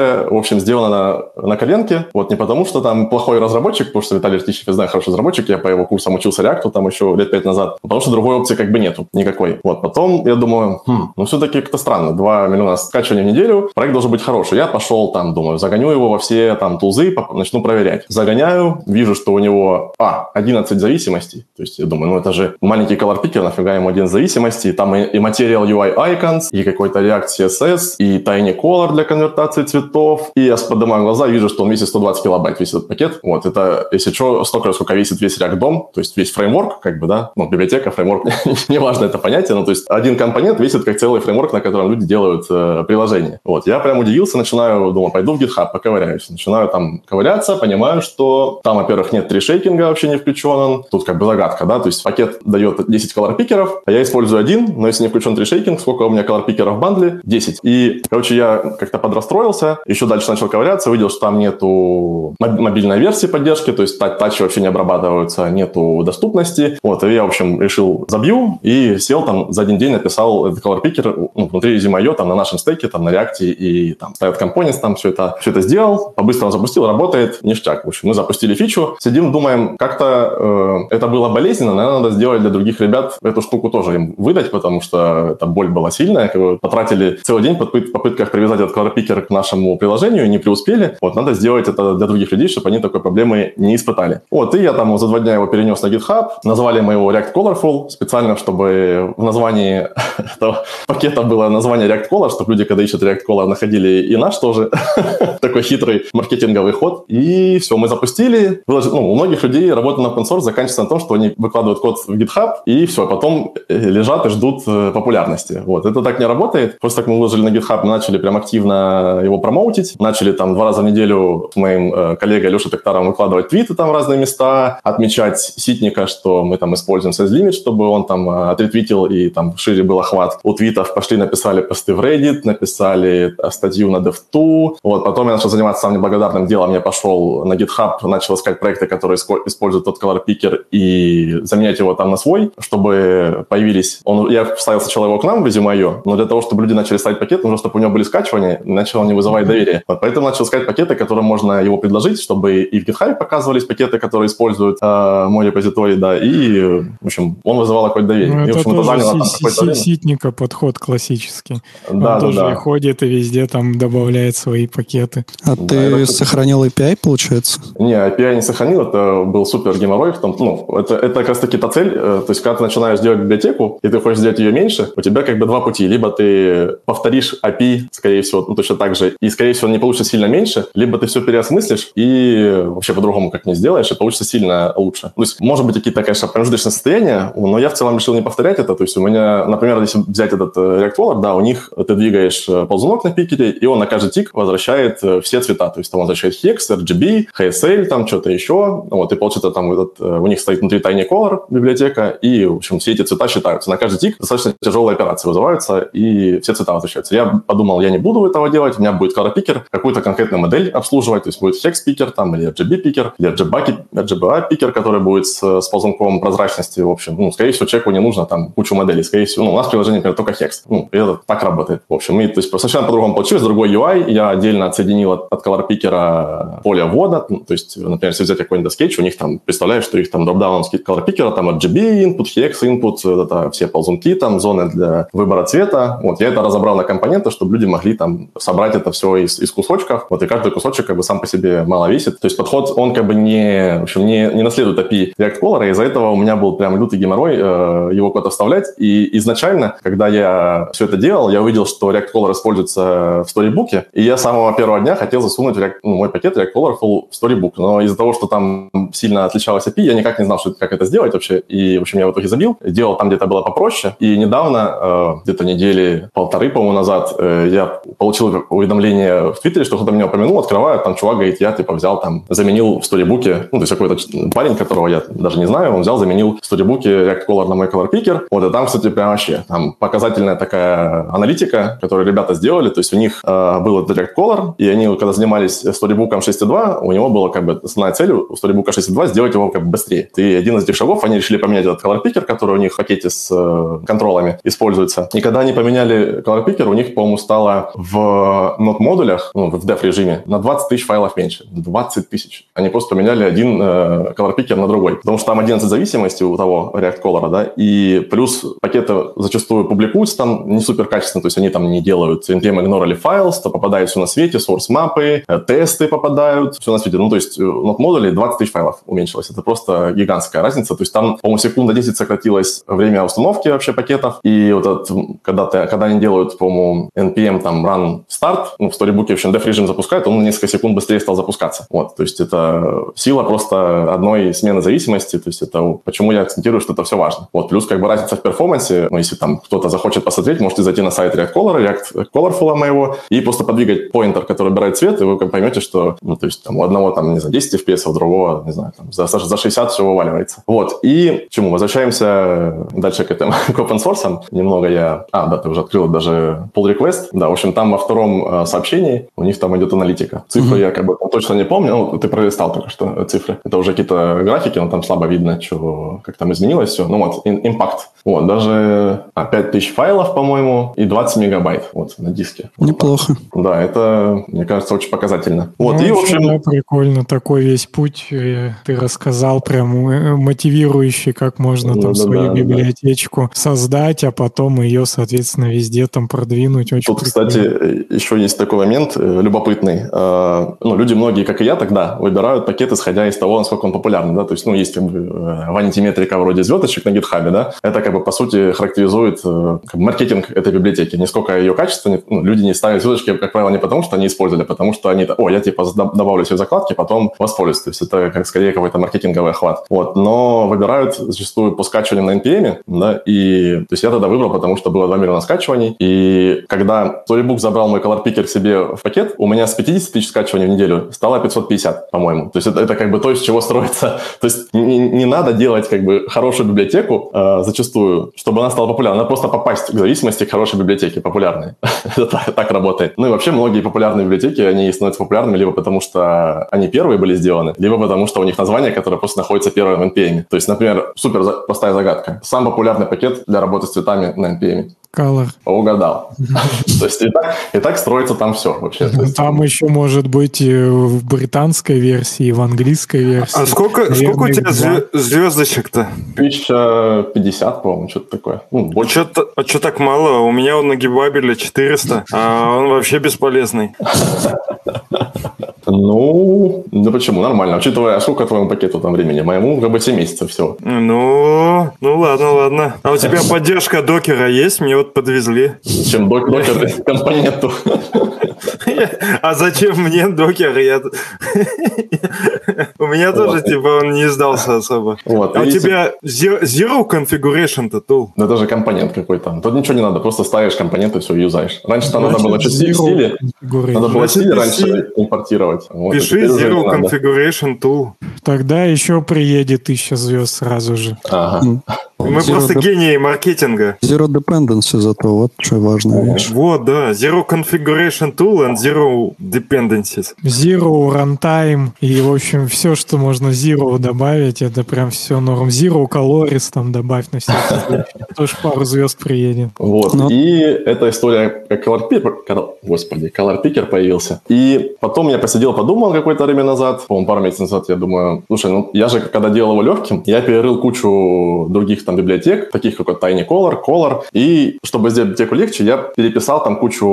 кастомизация, в общем, сделана на, на коленке. Вот не потому, что там плохой разработчик, потому что Виталий Артищев, я знаю, хороший разработчик, я по его курсам учился React там еще лет пять назад, а потому что другой опции как бы нету никакой. Вот, потом я думаю, хм, ну все-таки как-то странно, 2 миллиона скачиваний в неделю, проект должен быть хороший. Я пошел там, думаю, загоню его во все там тулзы, начну проверять. Загоняю, вижу, что у него, а, 11 зависимостей. То есть я думаю, ну это же маленький color picker, нафига ему один зависимости, и там и, и Material UI Icons, и какой-то React CSS, и Tiny Color для конвертации цвет, битов, и я поднимаю глаза вижу, что он весит 120 килобайт, весь этот пакет. Вот, это, если что, столько, сколько весит весь React DOM, то есть весь фреймворк, как бы, да, ну, библиотека, фреймворк, неважно это понятие, но то есть один компонент весит как целый фреймворк, на котором люди делают э, приложение. Вот, я прям удивился, начинаю, думаю, пойду в GitHub, поковыряюсь. Начинаю там ковыряться, понимаю, что там, во-первых, нет трешейкинга вообще не включен, тут как бы загадка, да, то есть пакет дает 10 колор-пикеров, а я использую один, но если не включен трешейкинг, сколько у меня колор-пикеров в бандле? 10. И, короче, я как-то подрастроился, еще дальше начал ковыряться, увидел, что там нету мобильной версии поддержки, то есть тачи вообще не обрабатываются, нету доступности. Вот, и я, в общем, решил забью и сел там за один день написал этот color picker ну, внутри Zima.io, там на нашем стеке, там на React и там ставят компонент, там все это, все это сделал, по-быстрому запустил, работает, ништяк. В общем, мы запустили фичу, сидим, думаем, как-то э, это было болезненно, наверное, надо сделать для других ребят эту штуку тоже им выдать, потому что там боль была сильная, как бы потратили целый день в попытках привязать этот color picker к нашему приложению, не преуспели. Вот надо сделать это для других людей, чтобы они такой проблемы не испытали. Вот, и я там за два дня его перенес на GitHub, назвали мы его React Colorful, специально, чтобы в названии этого пакета было название React Color, чтобы люди, когда ищут React Color, находили и наш тоже. Такой хитрый маркетинговый ход. И все, мы запустили. Ну, у многих людей работа на open source заканчивается на том, что они выкладывают код в GitHub, и все, потом э, лежат и ждут э, популярности. Вот, это так не работает. Просто так мы выложили на GitHub, мы начали прям активно его промоутить, начали там два раза в неделю с моим э, коллегой Лешей Токтаром выкладывать твиты там в разные места, отмечать ситника, что мы там используем size limit, чтобы он там отретвитил и там шире был охват. У твитов пошли, написали посты в Reddit, написали статью на DevTo. Вот, потом я начал заниматься самым неблагодарным делом. Я пошел на GitHub, начал искать проекты, которые используют тот color picker и заменять его там на свой, чтобы появились... Он, я вставил сначала его к нам в Resume.io, но для того, чтобы люди начали ставить пакет, нужно, чтобы у него были скачивания, начал не вызывать доверия. Вот поэтому начал искать пакеты, которые можно его предложить, чтобы и в GitHub показывались пакеты, которые используют э, мой репозиторий, да, и, в общем, он вызывал какое-то доверие. Ну, и, в общем, это заняло там какое-то ситника подход классический. Да, он да, тоже да. ходит и везде там добавляет свои пакеты. А да, ты это... сохранил API, получается? Не, API не сохранил, это был супер геморрой. В том, ну, это, это как раз таки та цель, э, то есть когда ты начинаешь делать библиотеку, и ты хочешь сделать ее меньше, у тебя как бы два пути. Либо ты повторишь API, скорее всего, ну, точно так же, и, скорее всего, не получится сильно меньше, либо ты все переосмыслишь и вообще по-другому как не сделаешь, и получится сильно лучше. То есть, может быть, какие-то, конечно, промежуточные состояния, но я в целом решил не повторять это. То есть у меня, например, если взять этот э, React Roller, да, у них ты двигаешь э, ползунок на пикере, и он на каждый тик возвращает все цвета. То есть там он возвращает Hex, RGB, HSL, там что-то еще. Вот, и получится там этот, у них стоит внутри Tiny Color библиотека, и, в общем, все эти цвета считаются. На каждый тик достаточно тяжелые операции вызываются, и все цвета возвращаются. Я подумал, я не буду этого делать, у меня будет color picker, какую-то конкретную модель обслуживать, то есть будет hex пикер там, или RGB пикер, или RGB, RGBA пикер, который будет с, с ползунком прозрачности, в общем. Ну, скорее всего, человеку не нужно там кучу моделей, скорее всего, ну, у нас приложение, например, только hex. Ну, и это так работает, в общем. И, то есть совершенно по-другому получилось, другой UI, я отдельно отсоединил от, от color пикера поле ввода, ну, то есть, например, если взять какой-нибудь скетч, у них там, представляешь, что их там дропдаун color пикера, там RGB input, hex input, это все ползунки, там зоны для выбора цвета. Вот, я это разобрал на компоненты, чтобы люди могли там собрать это все из, из кусочков, вот, и каждый кусочек как бы сам по себе мало весит. То есть подход, он как бы не, в общем, не, не наследует API React Color, и из-за этого у меня был прям лютый геморрой э, его куда-то вставлять. И изначально, когда я все это делал, я увидел, что React Color используется в сторибуке, и я с самого первого дня хотел засунуть React, ну, мой пакет React Colorful в Storybook. Но из-за того, что там сильно отличалась API, я никак не знал, что, как это сделать вообще. И, в общем, я в итоге забил. Делал там где-то было попроще. И недавно, э, где-то недели полторы, по-моему, назад, э, я получил уведомление в Твиттере, что кто-то меня упомянул, открываю, там чувак говорит, я типа взял там, заменил в сторибуке, ну, то есть какой-то парень, которого я даже не знаю, он взял, заменил в сторибуке React Color на мой Color Picker. Вот, и там, кстати, прям вообще, там показательная такая аналитика, которую ребята сделали, то есть у них э, был этот React Color, и они, когда занимались сторибуком 6.2, у него было как бы основная цель у сторибука 6.2 сделать его как бы быстрее. И один из этих шагов, они решили поменять этот Color Picker, который у них в пакете с э, контролами используется. И когда они поменяли Color Picker, у них, по-моему, стало в нот-модулях, ну, в dev режиме, на 20 тысяч файлов меньше. 20 тысяч. Они просто поменяли один э, Color Picker на другой. Потому что там 11 зависимостей у того React Color, да, и плюс пакеты зачастую публикуются там не супер качественно, то есть они там не делают npm или files, то попадает все на свете, source мапы, э, тесты попадают, все на свете. Ну, то есть нот модулей 20 тысяч файлов уменьшилось. Это просто гигантская разница. То есть там, по-моему, секунда 10 сократилось время установки вообще пакетов. И вот этот, когда, ты, когда они делают, по-моему, npm там run start, ну, в в Storybook вообще Def режим запускает, он на несколько секунд быстрее стал запускаться. Вот, то есть это сила просто одной смены зависимости, то есть это почему я акцентирую, что это все важно. Вот, плюс как бы разница в перформансе, ну, если там кто-то захочет посмотреть, можете зайти на сайт React Color, React Colorful моего, и просто подвигать поинтер, который убирает цвет, и вы как поймете, что, ну, то есть там у одного там, не знаю, 10 FPS, а у другого, не знаю, там, за, за 60 все вываливается. Вот, и к чему? Возвращаемся дальше к этому, к open source. Немного я... А, да, ты уже открыл даже pull request. Да, в общем, там во втором э, сообщении у них там идет аналитика. Цифры mm-hmm. я как бы точно не помню, ну, ты пролистал только что цифры. Это уже какие-то графики, но там слабо видно, что, как там изменилось все. Ну вот, импакт. Вот, даже а, 5000 файлов, по-моему, и 20 мегабайт вот на диске. Неплохо. Да, это, мне кажется, очень показательно. Вот, ну, и, в общем... Да, прикольно, такой весь путь э, ты рассказал, прям э, мотивирующий, как можно ну, там да, свою да, библиотечку да. создать, а потом ее, соответственно, везде там продвинуть. Очень Тут, прикольно. кстати, еще есть такой момент э, любопытный. Ну, люди многие, как и я тогда, выбирают пакет, исходя из того, насколько он популярный, да, то есть, ну, есть как бы ванити-метрика вроде звездочек на гитхабе, да, это как бы, по сути, характеризует как бы, маркетинг этой библиотеки, не сколько ее качество, ну, люди не ставят звездочки, как правило, не потому, что они использовали, а потому что они, о, я типа добавлю себе закладки, потом воспользуюсь, то есть это как скорее какой-то маркетинговый охват. Вот, но выбирают зачастую по скачиванию на NPM, да, и то есть я тогда выбрал, потому что было 2 миллиона скачиваний, и когда Storybook забрал мой Color Picker себе в пакет, у меня с 50 тысяч скачиваний в неделю стало 550, по-моему. То есть это, это как бы то, из чего строится. То есть не, не надо делать как бы хорошую библиотеку э, зачастую, чтобы она стала популярной. Надо просто попасть к зависимости к хорошей библиотеке, популярной. это так, работает. Ну и вообще многие популярные библиотеки, они становятся популярными либо потому, что они первые были сделаны, либо потому, что у них название, которое просто находится первым в NPM. То есть, например, супер простая загадка. Самый популярный пакет для работы с цветами на NPM. Color. Угадал. То есть и так, и так строится там все вообще. Там еще может быть в британской версии, и в английской версии. А сколько, сколько у тебя звездочек-то? 1050, по-моему, что-то такое. Ну, больше. А что, а что так мало? У меня он на гибабеле 400, а он вообще бесполезный. Ну, ну почему? Нормально. Учитывая, а сколько твоему пакету там времени? Моему как бы 7 месяцев всего. Ну, ну ладно, ладно. А у тебя поддержка докера есть? Мне вот подвезли. Чем док докер компоненту. А зачем мне докер? Я... У меня тоже, типа, он не сдался особо. Вот, а у тебя Zero Configuration-то tool? Ну, это же компонент какой-то. Тут ничего не надо, просто ставишь компонент и все, юзаешь. Раньше там надо было что-то в стиле. Надо было стиле раньше импортировать. Пиши Zero Configuration tool. Тогда еще приедет тысяча звезд сразу же. Ага. Мы Zero просто de... гении маркетинга. Zero dependency зато, вот что вещь. Вот, да. Zero configuration tool and zero dependencies. Zero runtime и, в общем, все, что можно zero добавить, это прям все норм. Zero calories там добавь на всякий. Тоже пару звезд приедет. Вот. Но... И эта история, как Color Picker, господи, Color Picker появился. И потом я посидел, подумал какое-то время назад, по-моему, пару месяцев назад, я думаю, слушай, ну я же, когда делал его легким, я перерыл кучу других там библиотек, таких как вот TinyColor, Color, и чтобы сделать библиотеку легче, я переписал там кучу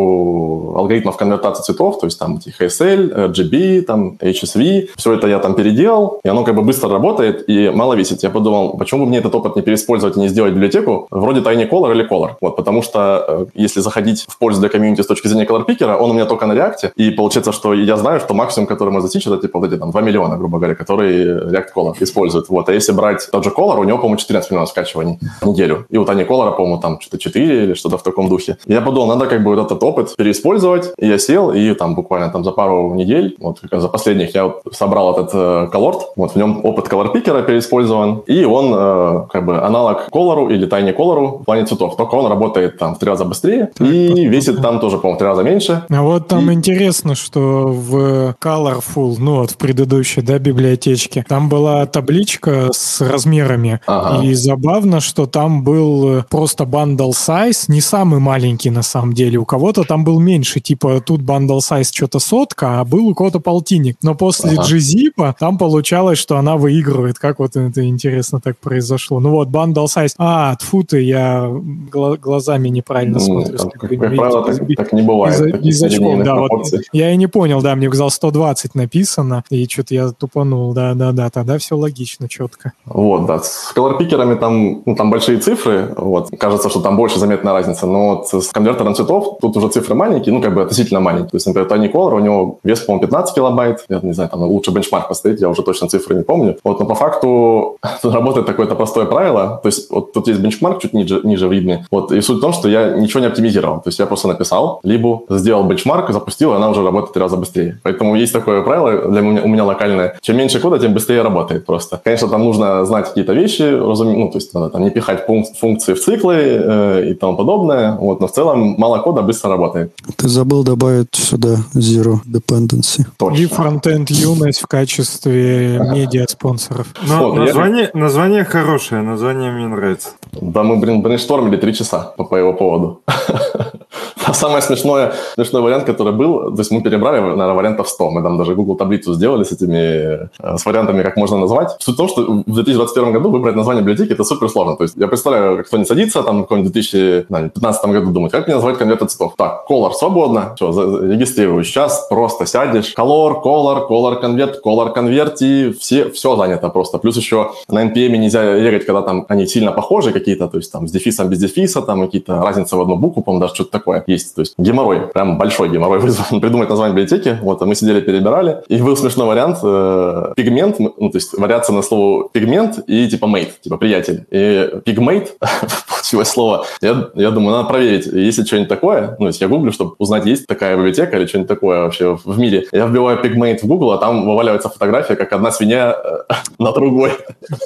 алгоритмов конвертации цветов, то есть там HSL, RGB, там HSV, все это я там переделал, и оно как бы быстро работает и мало весит. Я подумал, почему бы мне этот опыт не переиспользовать и не сделать библиотеку вроде TinyColor или Color, вот, потому что э, если заходить в пользу для комьюнити с точки зрения Color Picker, он у меня только на React, и получается, что я знаю, что максимум, который можно достичь, это типа вот эти там 2 миллиона, грубо говоря, которые React Color использует. Вот, а если брать тот же Color, у него, по-моему, 14 миллионов скачиваний скачиваний в неделю. И у Тани Колора, по-моему, там что-то 4 или что-то в таком духе. я подумал, надо как бы вот этот опыт переиспользовать. И я сел, и там буквально там за пару недель, вот за последних я вот собрал этот э, колорт, вот в нем опыт колор-пикера переиспользован, и он э, как бы аналог колору или тайне колору в плане цветов, только он работает там в три раза быстрее так, и вот, весит там тоже, по-моему, в три раза меньше. А вот там и... интересно, что в Colorful, ну вот в предыдущей, да, библиотечке, там была табличка с размерами, ага. и забавно забавно, что там был э, просто bundle size, не самый маленький на самом деле. У кого-то там был меньше, типа тут bundle size что-то сотка, а был у кого-то полтинник. Но после ага. gzip там получалось, что она выигрывает. Как вот это интересно так произошло. Ну вот, bundle size. А, тфу ты, я глазами неправильно смотрю. Там, как, как правило, так, так не бывает. Из, из очков, да. Вот, я и не понял, да, мне сказал 120 написано, и что-то я тупанул. Да, да, да, тогда все логично, четко. Вот, да. С колорпикерами там ну, там большие цифры, вот, кажется, что там больше заметная разница, но вот с конвертером цветов тут уже цифры маленькие, ну, как бы относительно маленькие. То есть, например, Tiny Color, у него вес, по-моему, 15 килобайт, я не знаю, там лучше бенчмарк поставить, я уже точно цифры не помню. Вот, но по факту тут работает такое-то простое правило, то есть вот тут есть бенчмарк чуть ниже, ниже в ритме, вот, и суть в том, что я ничего не оптимизировал, то есть я просто написал, либо сделал бенчмарк, запустил, и она уже работает три раза быстрее. Поэтому есть такое правило для меня, у меня локальное, чем меньше кода, тем быстрее работает просто. Конечно, там нужно знать какие-то вещи, разум... ну, то есть надо там не пихать функции в циклы э, и тому подобное, вот, но в целом мало кода быстро работает. Ты забыл добавить сюда Zero Dependency. Точно. И фронтенд юность в качестве медиа-спонсоров. Но вот, название, я... название хорошее, название мне нравится. Да, мы, блин, брейнштормили три часа по, по его поводу. А самое смешное, смешной вариант, который был, то есть мы перебрали, наверное, вариантов 100. Мы там даже Google таблицу сделали с этими, э, с вариантами, как можно назвать. Суть в том, что в 2021 году выбрать название библиотеки это супер сложно. То есть я представляю, как кто-нибудь садится там в каком-нибудь 2015 году думать, как мне назвать конвертер цветов. Так, color свободно, все, регистрирую. Сейчас просто сядешь, color, color, color конверт, color конверти, все, все занято просто. Плюс еще на NPM нельзя регать, когда там они сильно похожи какие-то, то есть там с дефисом, без дефиса, там какие-то разницы в одну букву, по-моему, даже что-то такое есть. То есть геморрой, прям большой геморрой вызван придумать название библиотеки. Вот, а мы сидели, перебирали. И был смешной вариант, э, пигмент, ну, то есть вариация на слово пигмент и типа mate, типа приятель. И пигмейт, получилось слово, я, я думаю, надо проверить, есть ли что-нибудь такое. Ну, есть я гуглю, чтобы узнать, есть такая библиотека или что-нибудь такое вообще в мире. Я вбиваю пигмейт в Google, а там вываливается фотография, как одна свинья э, на другой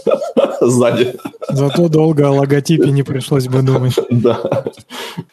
сзади. Зато долго о логотипе не пришлось бы думать. Да.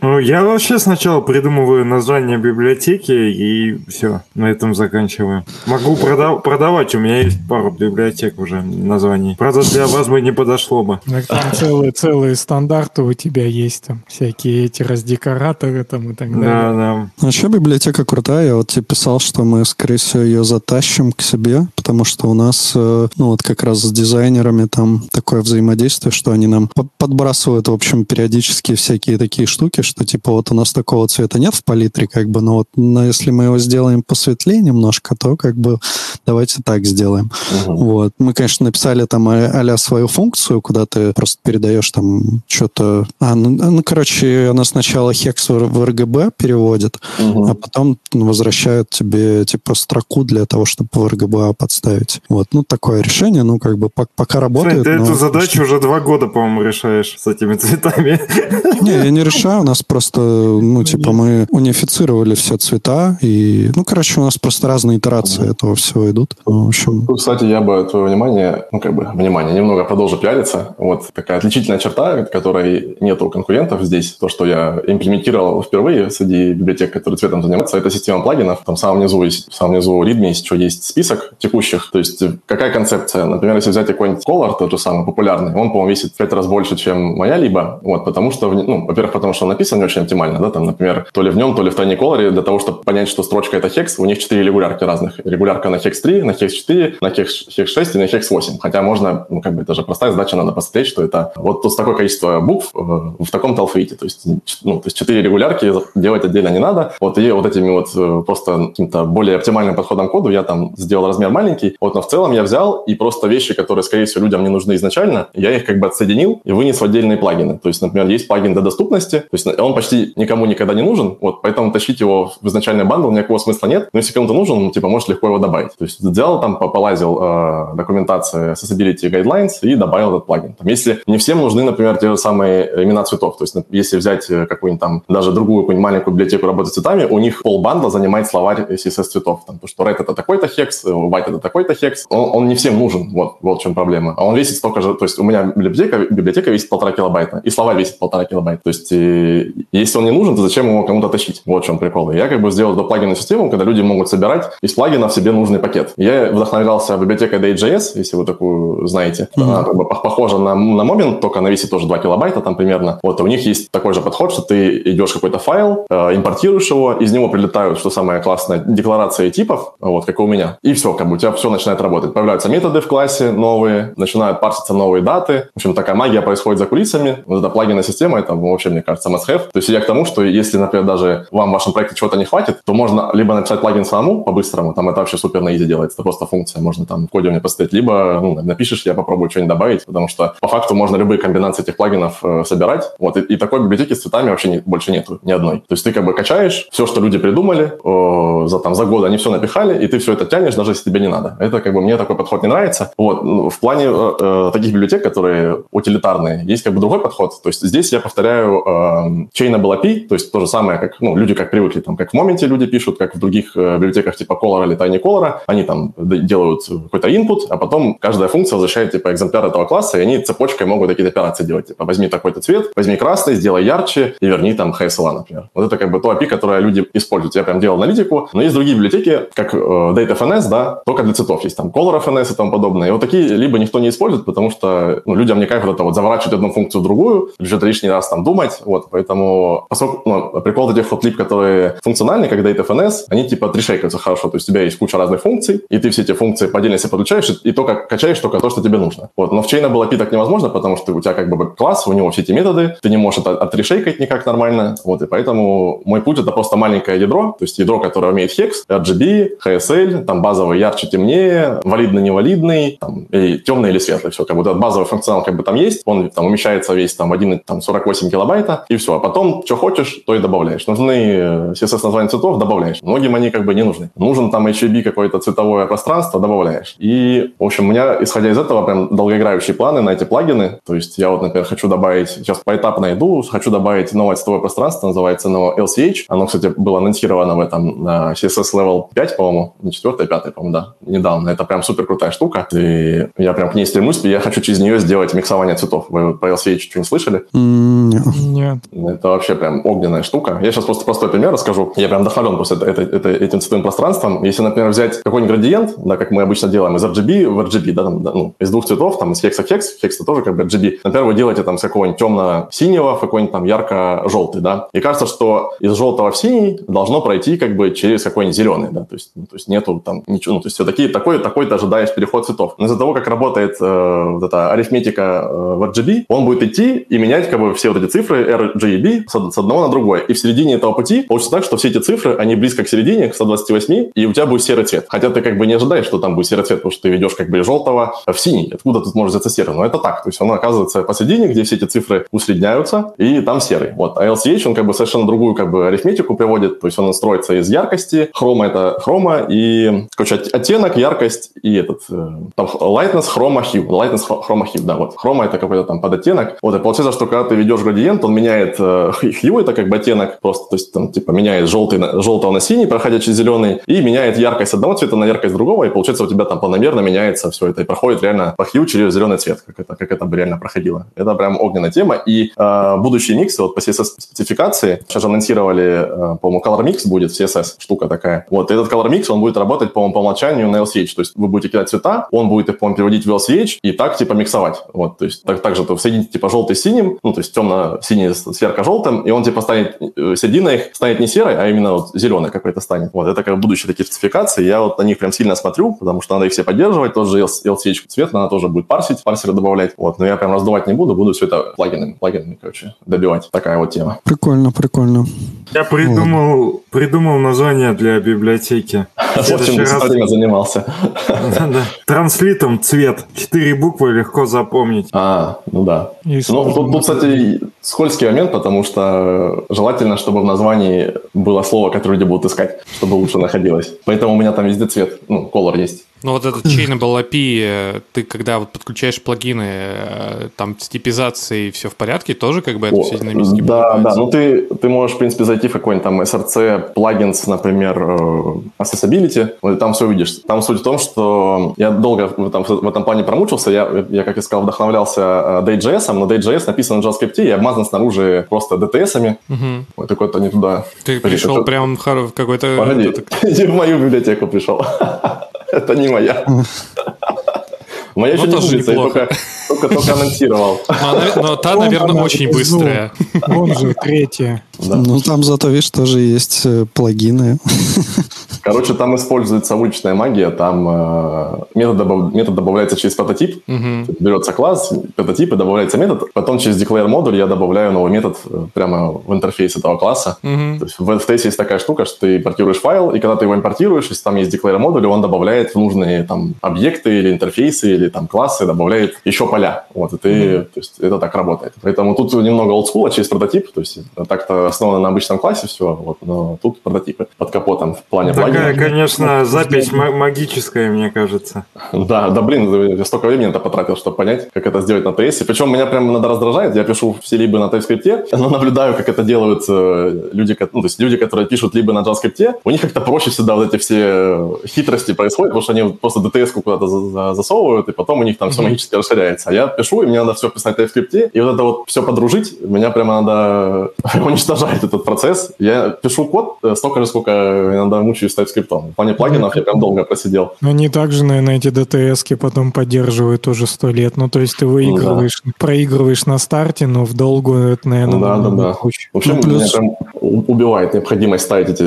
Ну, я вообще сначала придумываю название библиотеки и все, на этом заканчиваю. Могу продав- продавать, у меня есть пару библиотек уже названий. Правда, для вас бы не подошло бы. Так там целые, целые стандарты у тебя есть, там всякие эти раздекораторы там и так далее. Да, да. Вообще библиотека крутая. Я вот тебе писал, что мы, скорее всего, ее затащим к себе, потому что у нас, э, ну вот как раз с дизайнерами там такое взаимодействие, что они нам подбрасывают, в общем, периодически всякие такие штуки, что типа вот у нас такого цвета нет в палитре, как бы, но вот но если мы его сделаем посветлее немножко, то как бы давайте так сделаем. Угу. Вот. Мы, конечно, написали там а свою функцию, куда ты просто передаешь там что-то... А, ну, ну, короче, она сначала хекс в RGB переводит, угу. а потом возвращает тебе типа строку для того, чтобы в RGB подставить. Вот. Ну, такое решение, ну, как бы пока работает. Ты эту задачу уже два года, по-моему, решаешь с этими цветами. Не, я не решаю, у нас просто, ну, типа, мы унифицировали все цвета, и, ну, короче, у нас просто разные итерации этого всего идут. Ну, в общем... Кстати, я бы твое внимание, ну, как бы, внимание, немного продолжу пиариться. Вот такая отличительная черта, которой нету конкурентов здесь, то, что я имплементировал впервые среди библиотек, которые цветом занимаются, это система плагинов. Там в самом низу есть, в самом низу readme есть еще есть список текущих. То есть какая концепция? Например, если взять какой-нибудь Color, тот же самый популярный, он, по-моему, весит в 5 раз больше, чем моя либо, вот, потому что, ну, во-первых, потому что он написан не очень оптимально, да, там, например, то ли в нем, то ли в Tiny Color, для того, чтобы понять, что строчка это хекс, у них 4 регулярки разных. Регулярка на хекс 3, на хекс 4, на хекс 6 и на хекс 8. Хотя можно, ну, как бы, это же простая задача, надо посмотреть, что это вот тут такое количество букв э, в таком-то алфавите. То есть, ну, то есть 4 регулярки делать отдельно не надо. Вот и вот этими вот э, просто каким-то более оптимальным подходом к коду я там сделал размер маленький. Вот, но в целом я взял и просто вещи, которые, скорее всего, людям не нужны изначально, я их как бы отсоединил и вынес в отдельные плагины. То есть, например, есть плагин для доступности, то есть он почти никому никогда не нужен, вот, поэтому тащить его в изначальный bundle никакого смысла нет, но если кому-то нужен, ну, типа, можешь легко его добавить. То есть взял там, полазил э, документация Accessibility Guidelines и добавил этот плагин. Там, если не всем нужны, например, те же самые имена цветов, то есть если взять э, какую-нибудь там, даже другую какую-нибудь маленькую библиотеку работы с цветами, у них пол бандла занимает словарь CSS цветов, там, потому что red это такой-то хекс, white это такой-то хекс, он, он не всем нужен, вот, вот в чем проблема. А он весит столько же, то есть у меня библиотека, библиотека весит полтора килобайта, и словарь весит полтора килобайта. То есть и, если он не нужен, то зачем его кому-то тащить? Вот в чем прикол. И я как бы сделал до плагинную систему, когда люди могут собирать из плагинов себе нужный пакет. Я вдохновлялся библиотекой Day.js, если вы такую знаете. Mm-hmm. Она как бы похожа на, на Moment, только она весит тоже 2 килобайта, килобайта там примерно. Вот, и у них есть такой же подход, что ты идешь какой-то файл, э, импортируешь его, из него прилетают, что самое классное, декларации типов, вот, как и у меня. И все, как бы у тебя все начинает работать. Появляются методы в классе новые, начинают парситься новые даты. В общем, такая магия происходит за кулисами. Вот эта плагинная система, это вообще, мне кажется, must-have. То есть я к тому, что если, например, даже вам в вашем проекте чего-то не хватит, то можно либо написать плагин самому по-быстрому, там это вообще супер на изи делается, это просто функция, можно там в коде у меня поставить, либо ну, напишешь, я попробую что-нибудь добавить, потому что по факту можно любые комбинации этих плагинов э, собирать. Вот, и, и такой библиотеки с цветами вообще не, больше нету ни одной. То есть ты как бы качаешь все, что люди придумали, э, за, там, за год они все напихали, и ты все это тянешь, даже если тебе не надо. Это как бы мне такой подход не нравится. Вот, в плане э, э таких библиотек, которые утилитарные, есть как бы другой подход. То есть здесь я повторяю э, chainable API, то есть то же самое, как ну, люди как привыкли, там, как в моменте люди пишут, как в других э, библиотеках типа Color или Tiny Color, они там делают какой-то input, а потом каждая функция возвращает типа экземпляр этого класса, и они цепочкой могут какие-то операции делать. Типа возьми такой-то цвет, возьми красный, сделай ярче и верни там HSL, например. Вот это как бы то API, которое люди используют. Я прям делал аналитику, но есть другие библиотеки, как э, DataFNS, да, только для цветов есть там ColorFNS и тому подобное. И вот такие либо никто не использует, потому что ну, людям не кайф вот это вот заворачивать одну функцию в другую, что-то лишний раз там думать, вот, поэтому поскольку, ну, прикол этих вот которые функциональны, как DataFNS, они типа трешейкаются хорошо, то есть у тебя есть куча разных функций, и ты все эти функции по отдельности подключаешь, и только качаешь только то, что тебе нужно. Вот, но в Chainable API так невозможно, потому что у тебя как бы класс, у него все эти методы, ты не можешь это отрешейкать никак нормально, вот, и поэтому мой путь это просто маленькое ядро, то есть ядро, которое умеет Hex, RGB, HSL, там базовый ярче, темнее, валидно-невалидный, там, и темный или светлый, все, как бы этот базовый функционал как бы там есть, он там умещается весь там в один, там, 48 килобайта, и все, а потом, что хочешь, то и добавляешь. Нужны CSS названия цветов, добавляешь. Многим они как бы не нужны. Нужен там HAB какое-то цветовое пространство, добавляешь. И, в общем, у меня, исходя из этого, прям долгоиграющие планы на эти плагины. То есть я вот, например, хочу добавить, сейчас поэтапно иду, хочу добавить новое цветовое пространство, называется оно LCH. Оно, кстати, было анонсировано в этом на CSS Level 5, по-моему, не 4, 5, по-моему, да, недавно. Это прям супер крутая штука. И я прям к ней стремлюсь, и я хочу через нее сделать миксование цветов. Вы про LCH что-нибудь слышали? Нет. Это вообще прям огненная штука. Я сейчас просто простой пример расскажу. Я прям вдохновлен просто это, это, это, этим цветовым пространством. Если, например, взять какой-нибудь градиент, да, как мы обычно делаем, из RGB в RGB, да, там, да, ну, из двух цветов, там, из хекса в хекс, хекс это тоже как бы RGB. Например, вы делаете там с какого-нибудь темно-синего в какой-нибудь там ярко-желтый, да, и кажется, что из желтого в синий должно пройти как бы через какой-нибудь зеленый, да, то есть, ну, то есть нету там ничего, ну, то есть все такие, такой, такой ты ожидаешь переход цветов. Но из-за того, как работает э, вот эта арифметика э, в RGB, он будет идти и менять как бы все вот эти цифры R, G и B с, с одного на другое. И в середине этого пути получится так, что все эти цифры, они близко к середине, к 128, и у тебя будет серый цвет. Хотя ты как бы не ожидаешь, что там будет серый цвет, потому что ты ведешь как бы из желтого в синий. Откуда тут может взяться серый? Но это так. То есть оно оказывается посередине, где все эти цифры усредняются, и там серый. Вот. А LCH, он как бы совершенно другую как бы арифметику приводит, то есть он строится из яркости, хрома это хрома, и, короче, оттенок, яркость и этот, э, там, lightness, хрома, hue. Lightness, хрома, hue, да, вот. Хрома это какой-то там подоттенок. Вот, и получается, что когда ты ведешь градиент, он меняет э, hue, это как бы оттенок просто, то есть там, типа, меняет желтый, желтого на синий, проходя через зеленый, и меняет яркость одного цвета на яркость другого, и получается у тебя там планомерно меняется все это, и проходит реально по hue через зеленый цвет, как это, как это бы реально проходило. Это прям огненная тема, и э, будущие миксы, вот по CSS-спецификации, сейчас же анонсировали, э, по-моему, Color Mix будет в CSS, штука такая. Вот, этот Color Mix, он будет работать, по-моему, по умолчанию на LCH, то есть вы будете кидать цвета, он будет их, по-моему, переводить в LCH и так, типа, миксовать. Вот, то есть так, так же то соедините, типа, желтый с синим, ну, то есть темно-синий с ярко-желтым, и он, типа, станет, э, середина их станет не серой, а именно вот зеленый какой-то станет. Вот, это как будущие такие спецификации, я вот на них прям сильно смотрю, потому что надо их все поддерживать, тот же LCH цвет надо тоже будет парсить, парсеры добавлять, вот, но я прям раздувать не буду, буду все это плагинами, плагинами, короче, добивать. Такая вот тема. Прикольно, прикольно. Я придумал. Придумал название для библиотеки. Вот чем раз... занимался. Транслитом цвет. Четыре буквы легко запомнить. А, ну да. Ну, тут, тут, кстати, скользкий момент, потому что желательно, чтобы в названии было слово, которое люди будут искать, чтобы лучше находилось. Поэтому у меня там везде цвет, ну, color есть. Ну вот этот Chainable API, ты когда вот подключаешь плагины, э, там с типизацией все в порядке, тоже как бы это О, все динамически Да, да, ну ты, ты можешь, в принципе, зайти в какой-нибудь там SRC, плагинс, например, э, Accessibility, там все увидишь. Там суть в том, что я долго в этом, в этом плане промучился, я, я, как я сказал, вдохновлялся Day.js, но Day.js написан на JavaScript и обмазан снаружи просто DTS-ами. Угу. Вот такой-то не туда. Ты пришел прям в какой-то... Погоди, в мою библиотеку пришел. Это не моя. Но я Ну, еще не тоже жрица, я неплохо. только, только, только анонсировал. Но, она- но та, Вон наверное, она, очень внизу. быстрая. Вон же третья. Да. Ну, там зато, видишь, тоже есть э, плагины. Короче, там используется уличная магия, там э, метод, добав- метод добавляется через прототип, Мгм. берется класс, прототип и добавляется метод, потом через declare модуль я добавляю новый метод э, прямо в интерфейс этого класса. Мгм. То есть в FTS есть такая штука, что ты импортируешь файл, и когда ты его импортируешь, если там есть declare модуль, он добавляет в нужные там объекты или интерфейсы или там классы, добавляет еще поля. Вот, и ты, то есть это так работает. Поэтому тут немного олдскула через прототип, то есть так-то основано на обычном классе все, вот, но тут прототипы под капотом в плане Такая, плагина. конечно, запись ма- магическая, мне кажется. Да, да, блин, я столько времени это потратил, чтобы понять, как это сделать на TS. Причем меня прям иногда раздражает, я пишу все либо на TypeScript, но наблюдаю, как это делают люди, ну, то есть люди, которые пишут либо на JavaScript, у них как-то проще всегда вот эти все хитрости происходят, потому что они просто DTS-ку куда-то за- за- засовывают, и потом у них там все магически расширяется. А я пишу, и мне надо все писать на TypeScript, и вот это вот все подружить, меня прямо надо уничтожает этот процесс. Я пишу код э, столько же, сколько иногда мучаюсь с TypeScript. В плане плагинов я прям долго просидел. Они также, наверное, эти DTS-ки потом поддерживают уже сто лет. Ну, то есть ты выигрываешь, проигрываешь на старте, но в долгу это, наверное, Да, да, да. круче. В общем, Ну, плюс- меня прям убивает необходимость ставить эти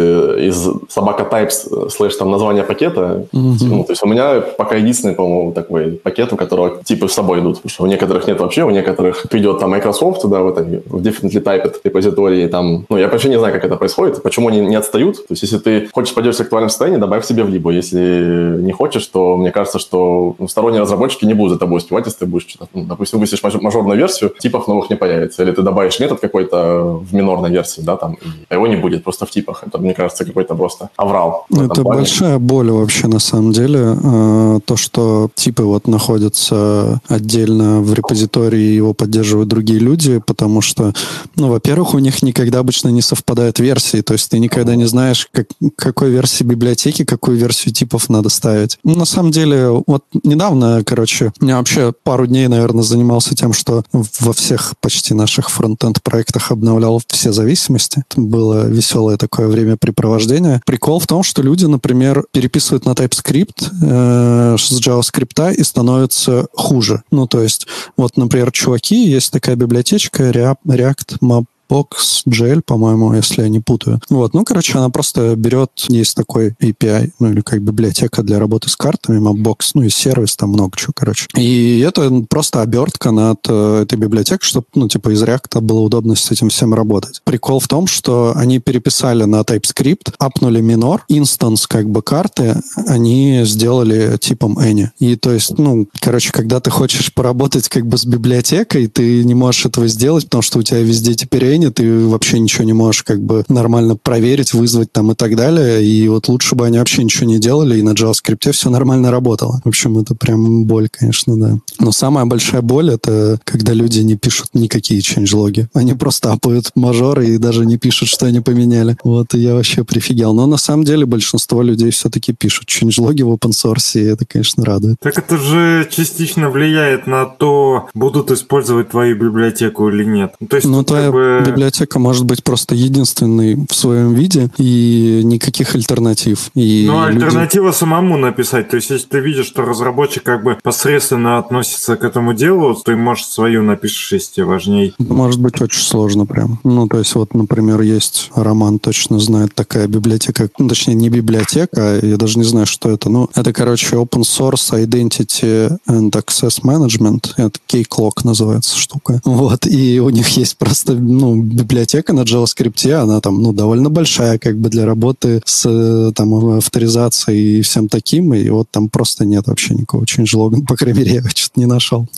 из собака types э, слэш там название пакета. Мгм. Ну, то есть у меня пока единственный, по-моему, такой пакет, у которого типы с собой идут. Потому что у некоторых нет вообще, у некоторых идет там Microsoft туда, в, этой, в Definitely Typed репозитории. Там, ну, я вообще не знаю, как это происходит, почему они не отстают. То есть если ты хочешь поддерживать актуальном состоянии, добавь себе в либо. Если не хочешь, то мне кажется, что ну, сторонние разработчики не будут за тобой успевать, если ты будешь, ну, допустим, выпустишь маж- мажорную версию, типов новых не появится. Или ты добавишь метод какой-то в минорной версии, да, там, и его не будет просто в типах. Это, мне кажется, какой-то просто аврал. этом Это плане. большая боль вообще на самом деле. э, То, что типы вот находятся отдельно в репозитории, его поддерживают другие люди, потому что, ну, во-первых, у них никогда обычно не совпадают версии, то есть ты никогда не знаешь, как, какой версии библиотеки, какую версию типов надо ставить. Ну, на самом деле, вот недавно, короче, я вообще пару дней, наверное, занимался тем, что во всех почти наших фронтенд проектах обновлял все зависимости. Это было веселое такое времяпрепровождение. Прикол в том, что люди, например, переписывают на TypeScript э, с JavaScript и становятся хуже. Ну, то есть, вот, например, чуваки, есть такая библиотечка React Map Box.jl, по-моему, если я не путаю. Вот, ну, короче, она просто берет, есть такой API, ну, или как библиотека для работы с картами, Mapbox, ну, и сервис, там много чего, короче. И это просто обертка над э, этой библиотекой, чтобы, ну, типа, из React было удобно с этим всем работать. Прикол в том, что они переписали на TypeScript, апнули минор, инстанс, как бы, карты, они сделали типом any. И, то есть, ну, короче, когда ты хочешь поработать, как бы, с библиотекой, ты не можешь этого сделать, потому что у тебя везде теперь any, ты вообще ничего не можешь, как бы, нормально проверить, вызвать там и так далее. И вот лучше бы они вообще ничего не делали, и на JavaScript все нормально работало. В общем, это прям боль, конечно, да. Но самая большая боль — это когда люди не пишут никакие changelog'и. Они просто апают мажоры и даже не пишут, что они поменяли. Вот, и я вообще прифигел. Но на самом деле большинство людей все-таки пишут changelog'и в open source, и это, конечно, радует. Так это же частично влияет на то, будут использовать твою библиотеку или нет. То есть, Ну, как твоя бы- библиотека может быть просто единственной в своем виде и никаких альтернатив. И Ну, люди- альтернатива самому написать. То есть, если ты видишь, что разработчик как бы посредственно относится к этому делу, то ты, может, свою напишешь, если тебе важней. Может быть очень сложно прям. Ну, то есть вот, например, есть Роман точно знает такая библиотека, ну, точнее, не библиотека, я даже не знаю, что это. Ну, это, короче, open source identity and access management. Это K-Clock называется штука. Вот, и у них есть просто, ну, библиотека на JavaScript, она там, ну, довольно большая, как бы для работы с э, там авторизацией и всем таким, и вот там просто нет вообще никакого changelog, по крайней мере, я что-то не нашел. В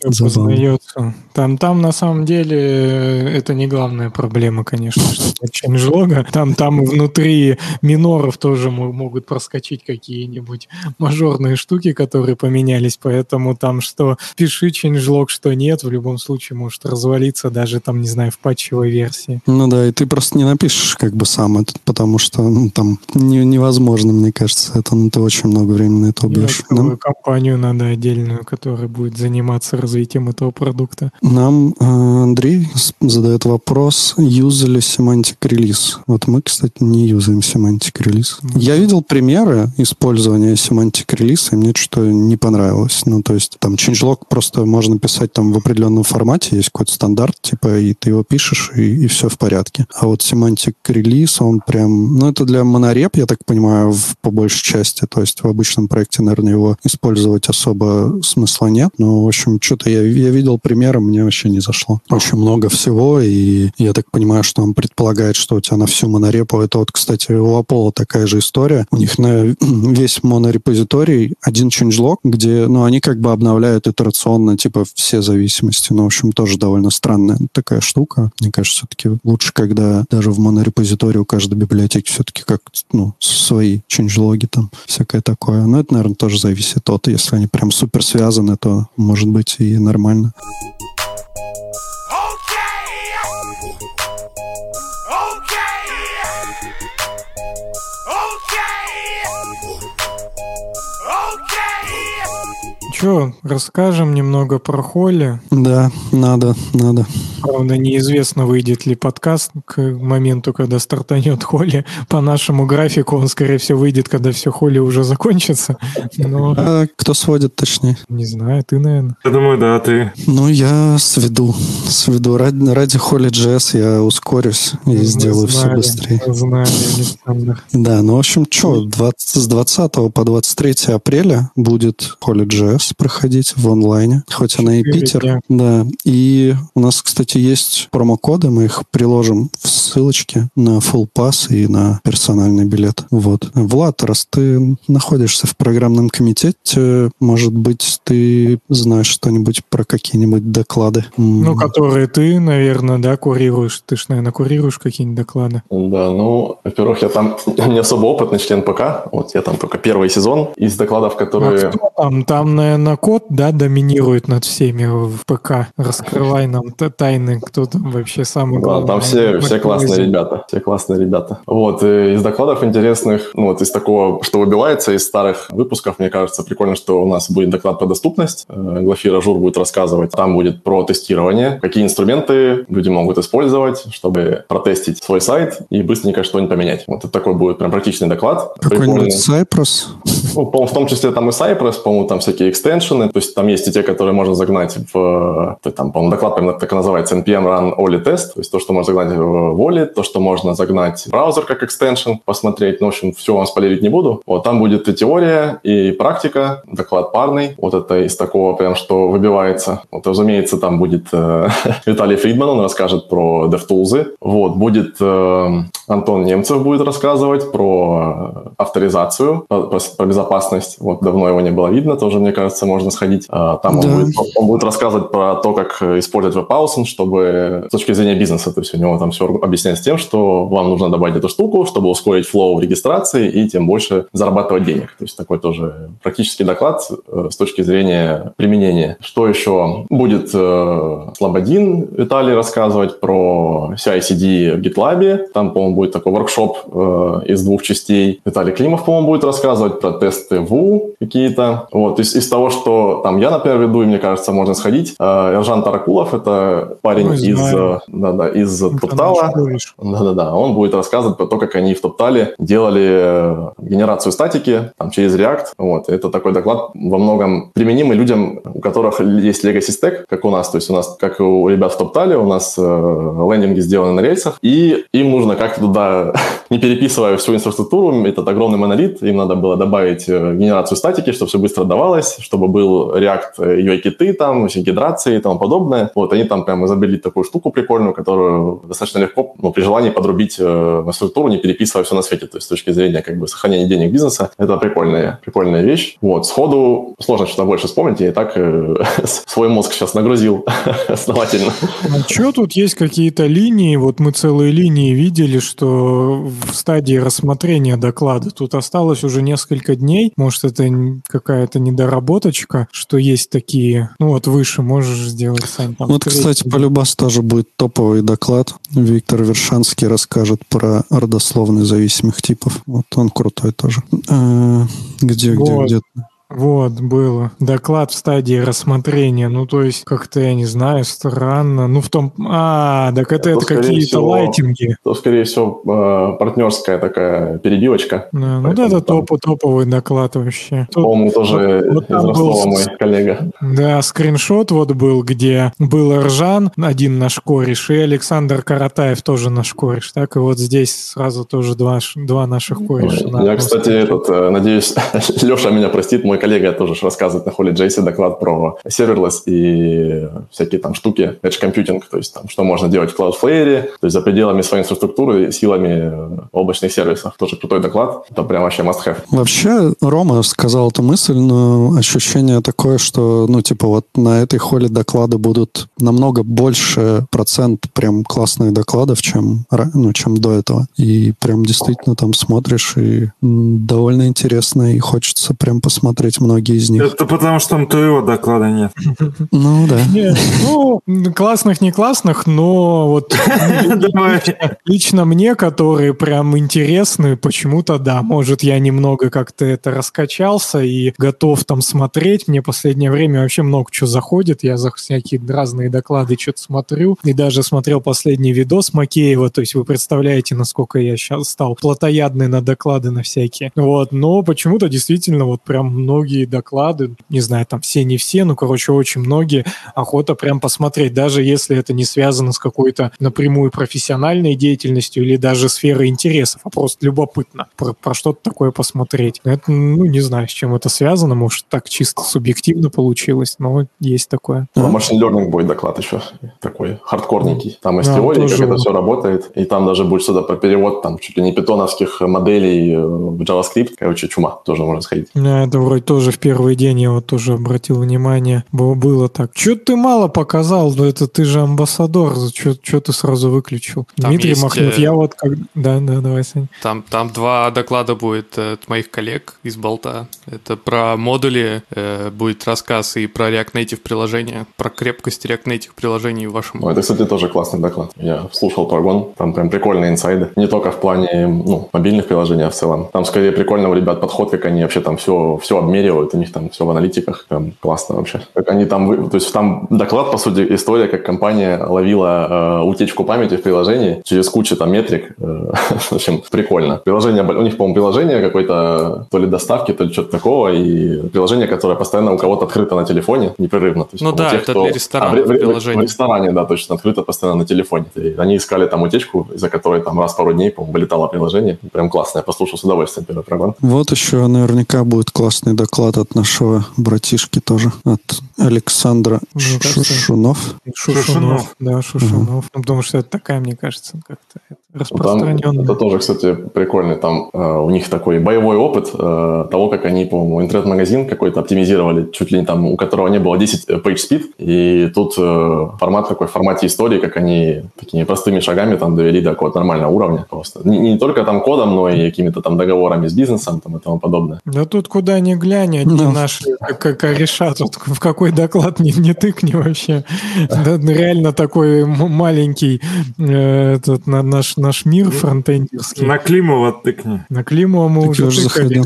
Там забавно. Там, там на самом деле э, это не главная проблема, конечно, что нет changelog. Там, там внутри миноров тоже мо- могут проскочить какие-нибудь мажорные штуки, которые поменялись, поэтому там что пиши changelog, что нет, в любом случае может развалиться даже там, не знаю, в патчевой версии. Ну да, и ты просто не напишешь как бы сам это, потому что ну, там не, невозможно, мне кажется, это ну, ты очень много времени на это убьешь. Нам, компанию надо отдельную, которая будет заниматься развитием этого продукта. Нам э, Андрей задает вопрос, юзали Semantic Release. Вот мы, кстати, не юзаем Semantic Release. Mm-hmm. Я видел примеры использования Semantic Release, и мне что-то не понравилось. Ну, то есть там changelog просто можно писать там в определенном формате, есть какой-то стандарт, типа, и ты его пишешь, и, и все в порядке. А вот Semantic Release, он прям... Ну, это для монореп, я так понимаю, в, по большей части. То есть в обычном проекте, наверное, его использовать особо смысла нет. Но, в общем, что-то я, я видел примеры, мне вообще не зашло. Очень много всего, и я так понимаю, что он предполагает, что у тебя на всю монорепу... Это вот, кстати, у Apollo такая же история. У них на весь монорепозиторий один changelog, где, ну, они как бы обновляют итерационно, типа, все зависимости. Ну, в общем, тоже довольно странная такая штука. Мне кажется, все-таки лучше, когда даже в монорепозитории у каждой библиотеки все-таки как, ну, свои changelog'и там, всякое такое. Но это, наверное, тоже зависит от, если они прям супер связаны, то может быть и нормально. Че, расскажем немного про Холли? Да, надо, надо. Правда, неизвестно, выйдет ли подкаст к моменту, когда стартанет Холли. По нашему графику он, скорее всего, выйдет, когда все Холли уже закончится. Но... А кто сводит, точнее? Не знаю, ты, наверное. Я думаю, да, ты. Ну, я сведу. Сведу. Ради, ради Холли Джесс я ускорюсь и Мы сделаю знали, все быстрее. Знали, Александр. Да, ну, в общем, что, 20, с 20 по 23 апреля будет Холли Джесс проходить в онлайне, хоть она и Питер. Дня. Да. И у нас, кстати, есть промокоды, мы их приложим в ссылочке на Full Pass и на персональный билет. Вот. Влад, раз ты находишься в программном комитете, может быть, ты знаешь что-нибудь про какие-нибудь доклады? Ну, которые ты, наверное, да, курируешь. Ты ж, наверное, курируешь какие-нибудь доклады. Да, ну, во-первых, я там не особо опытный член ПК. Вот я там только первый сезон из докладов, которые... А кто там? Там, наверное, наверное, код, да, доминирует над всеми в ПК. Раскрывай нам тайны, кто там вообще самый главный. Да, там все, все классные ребята, все классные ребята. Вот, из докладов интересных, ну, вот из такого, что выбивается из старых выпусков, мне кажется, прикольно, что у нас будет доклад про доступность. Э, Глафира Жур будет рассказывать. Там будет про тестирование, какие инструменты люди могут использовать, чтобы протестить свой сайт и быстренько что-нибудь поменять. Вот это такой будет прям практичный доклад. Какой-нибудь Cypress? Ну, в том числе там и Cypress, по-моему, там всякие экстеншены, то есть там есть и те, которые можно загнать в, там, по-моему, доклад именно так и называется, npm run Oli test, то есть то, что можно загнать в Oli, то, что можно загнать в браузер как экстеншн, посмотреть, ну, в общем, все вам спойлерить не буду. Вот там будет и теория, и практика, доклад парный, вот это из такого прям, что выбивается. Вот, разумеется, там будет э, Виталий Фридман, он расскажет про DevTools, вот, будет э, Антон Немцев будет рассказывать про авторизацию, про, про безопасность, вот, давно его не было видно, тоже, мне кажется, можно сходить. А, там да. он, будет, он будет рассказывать про то, как использовать WebAuthn, чтобы с точки зрения бизнеса, то есть у него там все объясняется тем, что вам нужно добавить эту штуку, чтобы ускорить флоу в регистрации и тем больше зарабатывать денег. То есть такой тоже практический доклад э, с точки зрения применения. Что еще? Будет э, Слободин Виталий рассказывать про CI-CD в GitLab. Там, по-моему, будет такой воркшоп э, из двух частей. Виталий Климов, по-моему, будет рассказывать про тесты ВУ какие-то. Вот, из, из того, что там я, например, веду, и мне кажется, можно сходить. Ержан Таракулов, это парень Ой, из, да, да, из Топтала. Да-да-да, он будет рассказывать про то, как они в Топтале делали э, генерацию статики там, через React. Вот. Это такой доклад во многом применимый людям, у которых есть legacy stack, как у нас. То есть у нас, как у ребят в Топтале, у нас э, лендинги сделаны на рельсах, и им нужно как-то туда, не переписывая всю инфраструктуру, этот огромный монолит, им надо было добавить э, генерацию статики, чтобы все быстро давалось, чтобы был React UI-киты, там, гидрации и тому подобное. Вот, они там прямо изобрели такую штуку прикольную, которую достаточно легко, ну, при желании подрубить э, на структуру, не переписывая все на свете. То есть с точки зрения как бы сохранения денег бизнеса, это прикольная, прикольная вещь. Вот, сходу сложно что-то больше вспомнить, я и так э, свой мозг сейчас нагрузил основательно. А что тут есть какие-то линии? Вот мы целые линии видели, что в стадии рассмотрения доклада. Тут осталось уже несколько дней. Может, это какая-то недоработочка, что есть такие... Ну вот выше можешь сделать, Сань. Там вот, кстати, по Любас тоже будет топовый доклад. Виктор Вершанский расскажет про родословные зависимых типов. Вот он крутой тоже. А, где, вот. где, где? Вот, было. Доклад в стадии рассмотрения. Ну, то есть, как-то, я не знаю, странно. Ну, в том... А, так это, это, это какие-то лайтинги. То, скорее всего, э, партнерская такая перебивочка. Да, ну, да, это топ, топовый доклад вообще. По-моему, тоже вот, вот из был, мой коллега. Да, скриншот вот был, где был Ржан, один наш кореш, и Александр Каратаев тоже наш кореш. Так, и вот здесь сразу тоже два, два наших кореша. Я, кстати, этот, э, надеюсь, Леша меня простит, мой коллега тоже рассказывает на холле Джейси доклад про serverless и всякие там штуки, edge computing, то есть там, что можно делать в Cloudflare, то есть за пределами своей инфраструктуры, силами облачных сервисов. Тоже крутой доклад, это прям вообще must have. Вообще, Рома сказал эту мысль, но ощущение такое, что, ну, типа, вот на этой холле доклады будут намного больше процент прям классных докладов, чем, ну, чем до этого. И прям действительно там смотришь, и довольно интересно, и хочется прям посмотреть посмотреть многие из них. Это потому, что там твоего доклада нет. Ну, да. Нет, ну, классных, не классных, но вот лично мне, которые прям интересны, почему-то да. Может, я немного как-то это раскачался и готов там смотреть. Мне последнее время вообще много чего заходит. Я за всякие разные доклады что-то смотрю. И даже смотрел последний видос Макеева. То есть вы представляете, насколько я сейчас стал плотоядный на доклады на всякие. Вот. Но почему-то действительно вот прям много многие доклады, не знаю, там все, не все, ну, короче, очень многие, охота прям посмотреть, даже если это не связано с какой-то напрямую профессиональной деятельностью или даже сферой интересов, а просто любопытно про, про что-то такое посмотреть. Это, ну, не знаю, с чем это связано, может, так чисто субъективно получилось, но есть такое. Про машин learning будет доклад еще такой хардкорненький. Там из да, теории, как это все работает, и там даже будет что-то про перевод там чуть ли не питоновских моделей э, в JavaScript. Короче, чума тоже можно сходить. Это вроде тоже в первый день я вот тоже обратил внимание. Было, было так. Че ты мало показал? Ну, это ты же амбассадор. Че ты сразу выключил? Там Дмитрий есть, Махнов, э... я вот как... Да, да, давай, Сань. Там, там два доклада будет от моих коллег из Болта. Это про модули э, будет рассказ и про React Native приложения, про крепкость React Native приложений в вашем... Ну, это, кстати, тоже классный доклад. Я слушал прогон, там прям прикольные инсайды. Не только в плане ну, мобильных приложений, а в целом. Там скорее прикольно у ребят подход, как они вообще там все, все обмеряют меряют, у них там все в аналитиках, прям классно вообще. Как они там, то есть там доклад, по сути, история, как компания ловила э, утечку памяти в приложении через кучу там метрик. Э, в общем, прикольно. Приложение, у них, по-моему, приложение какой-то, то ли доставки, то ли что-то такого, и приложение, которое постоянно у кого-то открыто на телефоне, непрерывно. То есть, ну да, тех, это кто... для ресторана а, в, приложение. В, в, в ресторане, да, точно, открыто постоянно на телефоне. И они искали там утечку, из-за которой там раз пару дней, по-моему, вылетало приложение. Прям классно, я послушал с удовольствием первый программ. Вот еще наверняка будет классный доклад от нашего братишки тоже, от Александра Шушунов. Шушунов, да, Шушунов. Угу. Ну, потому что это такая, мне кажется, как-то распространенная. Там, это тоже, кстати, прикольно. Там э, у них такой боевой опыт э, того, как они, по-моему, интернет-магазин какой-то оптимизировали, чуть ли не там, у которого не было 10 page speed. И тут э, формат такой, в формате истории, как они такими простыми шагами там довели до какого-то нормального уровня просто. Не, не только там кодом, но и какими-то там договорами с бизнесом там, и тому подобное. Да тут куда ни глянь, одни да. наши как кореша тут в какой доклад не, не тыкни вообще. Да, ну, реально такой маленький э, этот, наш, наш мир фронтендерский. На Климова тыкни. На Климова мы уже тыкали.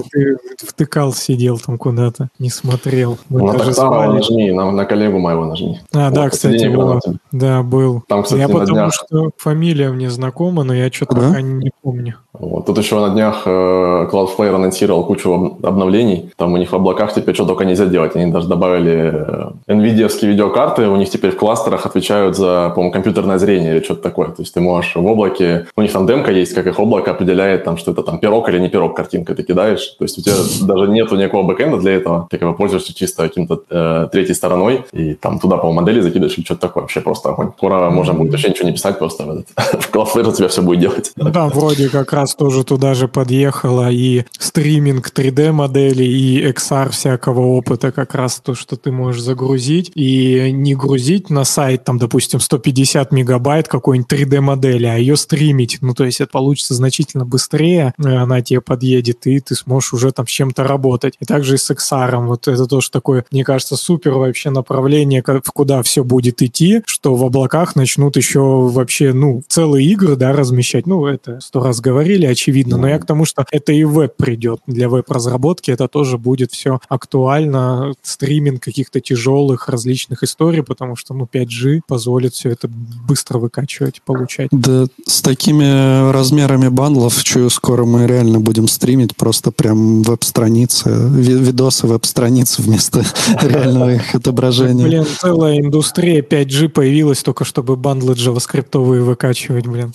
Ты втыкал, сидел там куда-то, не смотрел. Мы на Токтарова нажми, на, на коллегу моего нажми. А, вот, да, кстати, вот, да, был. Там, кстати, я потому днях... что фамилия мне знакома, но я что-то да? пока не помню. Вот. Тут еще на днях э, Cloudflare анонсировал кучу обновлений. Там у них в облаках теперь что только нельзя делать. Они даже добавили nvidia видеокарты, у них теперь в кластерах отвечают за, по-моему, компьютерное зрение или что-то такое. То есть ты можешь в облаке... У них там демка есть, как их облако определяет, там, что это там пирог или не пирог картинка ты кидаешь. То есть у тебя даже нету никакого бэкэнда для этого. Ты как бы пользуешься чисто каким-то э, третьей стороной, и там туда, по-моему, модели закидываешь или что-то такое. Вообще просто огонь. Скоро можно будет вообще ничего не писать, просто в, этот, в Cloudflare у тебя все будет делать. Ну да, вроде как раз тоже тоже туда же подъехала и стриминг 3D-модели, и XR всякого опыта, как раз то, что ты можешь загрузить, и не грузить на сайт, там, допустим, 150 мегабайт какой-нибудь 3D-модели, а ее стримить. Ну, то есть это получится значительно быстрее, э, она тебе подъедет, и ты сможешь уже там с чем-то работать. И также и с XR. Вот это тоже такое, мне кажется, супер вообще направление, в куда все будет идти, что в облаках начнут еще вообще, ну, целые игры, да, размещать. Ну, это сто раз говорили, очевидно, но я к тому, что это и веб придет. Для веб-разработки это тоже будет все актуально. Стриминг каких-то тяжелых различных историй, потому что, ну, 5G позволит все это быстро выкачивать, получать. Да, с такими размерами бандлов, чую, скоро мы реально будем стримить просто прям веб-страницы, видосы веб-страниц вместо реального их отображения. Блин, целая индустрия 5G появилась только чтобы бандлы JavaScript выкачивать, блин.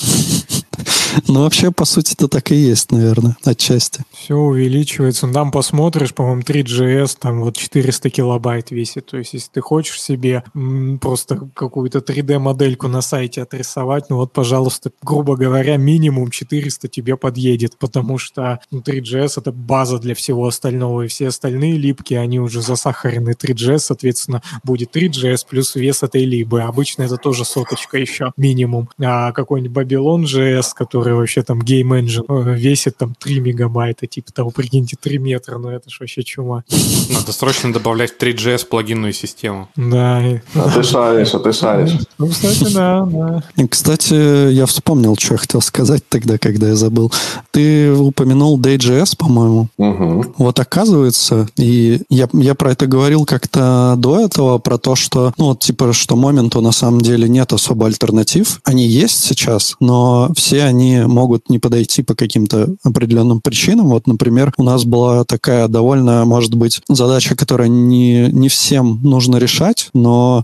Ну, вообще, по сути, это так и есть, наверное, отчасти. Все увеличивается. Ну, там посмотришь, по-моему, 3GS, там вот 400 килобайт весит. То есть, если ты хочешь себе просто какую-то 3D-модельку на сайте отрисовать, ну вот, пожалуйста, грубо говоря, минимум 400 тебе подъедет, потому что ну, 3GS — это база для всего остального, и все остальные липки, они уже засахарены 3GS, соответственно, будет 3GS плюс вес этой либы. Обычно это тоже соточка еще минимум. А какой-нибудь Babylon JS, который вообще там Game Engine э, весит там 3 мегабайта, типа того, прикиньте, 3 метра, ну это ж вообще чума. Надо срочно добавлять в 3GS плагинную систему. Да. А ты шаришь, а ты шаришь. Ну, кстати, да, да. И, Кстати, я вспомнил, что я хотел сказать тогда, когда я забыл. Ты упомянул Day.js, по-моему. Мгм. Вот оказывается, и я, я про это говорил как-то до этого, про то, что, ну, вот, типа, что моменту на самом деле нет особо альтернатив. Они есть сейчас, но все они могут не подойти по каким-то определенным причинам. Вот, например, у нас была такая довольно, может быть, задача, которая не, не всем нужно решать, но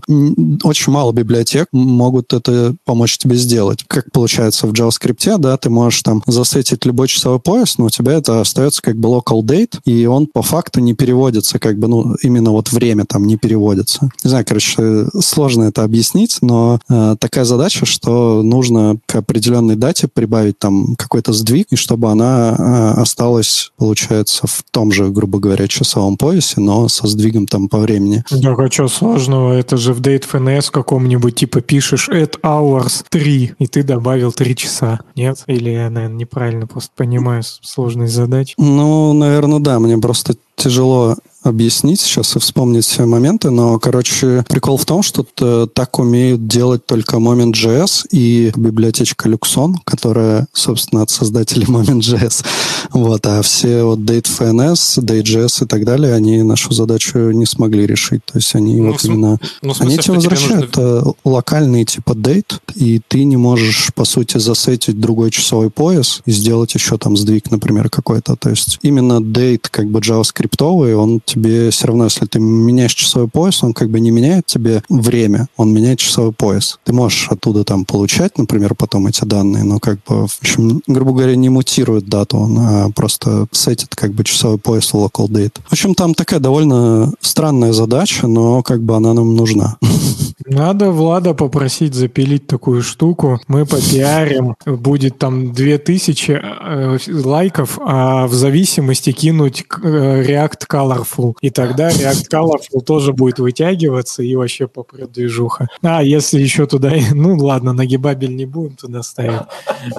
очень мало библиотек могут это помочь тебе сделать. Как получается в JavaScript, да, ты можешь там засетить любой часовой пояс, но у тебя это остается как бы local date, и он по факту не переводится, как бы, ну, именно вот время там не переводится. Не знаю, короче, сложно это объяснить, но э, такая задача, что нужно к определенной дате прибавить там какой-то сдвиг, и чтобы она э, осталась, получается, в том же, грубо говоря, часовом поясе, но со сдвигом там по времени. Так, а что сложного? Это же в DateFNS каком-нибудь типа пишешь at hours 3, и ты добавил 3 часа. Нет? Или я, наверное, неправильно просто понимаю сложность задач? Ну, наверное, да. Мне просто тяжело объяснить сейчас и вспомнить все моменты, но, короче, прикол в том, что т- так умеют делать только Moment.js и библиотечка Luxon, которая, собственно, от создателей Moment.js. Вот, а все вот DateFNS, Date.js и так далее, они нашу задачу не смогли решить. То есть они Ну, вот см- именно... Ну, в Они смысле, тебе возвращают нужно- э, локальный типа дейт, и ты не можешь, по сути, засетить другой часовой пояс и сделать еще там сдвиг, например, какой-то. То есть именно дейт как бы JavaScript, он тебе все равно, если ты меняешь часовой пояс, он как бы не меняет тебе время, он меняет часовой пояс. Ты можешь оттуда там получать, например, потом эти данные, но как бы, в общем, грубо говоря, не мутирует дату, он а просто сетит как бы часовой пояс в local date. В общем, там такая довольно странная задача, но как бы она нам нужна. Надо Влада попросить запилить такую штуку. Мы попиарим. Будет там 2000 э, лайков, а в зависимости кинуть э, React Colorful. И тогда React Colorful тоже будет вытягиваться и вообще попрет движуха. А, если еще туда... Ну, ладно, нагибабель не будем туда ставить.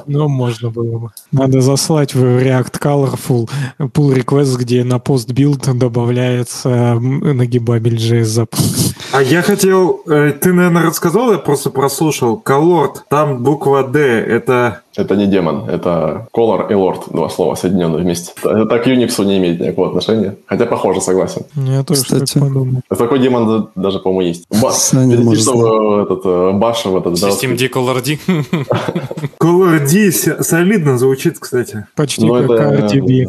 Но можно было бы. Надо заслать в React Colorful pull request, где на пост-билд добавляется м, нагибабель JS запуск. А я хотел... э, Ты, наверное, рассказал, я просто прослушал. Колорд, там буква D, это... Это не демон, это Color и Lord, два слова соединенные вместе. Это так к Unix не имеет никакого отношения. Хотя похоже, согласен. Я тоже Кстати. так подумал. Такой демон да- даже, по-моему, есть. Ба- Саня может что, этот, э, Баша в этот System D Color D. Color D солидно звучит, кстати. Почти Ну, как RDB.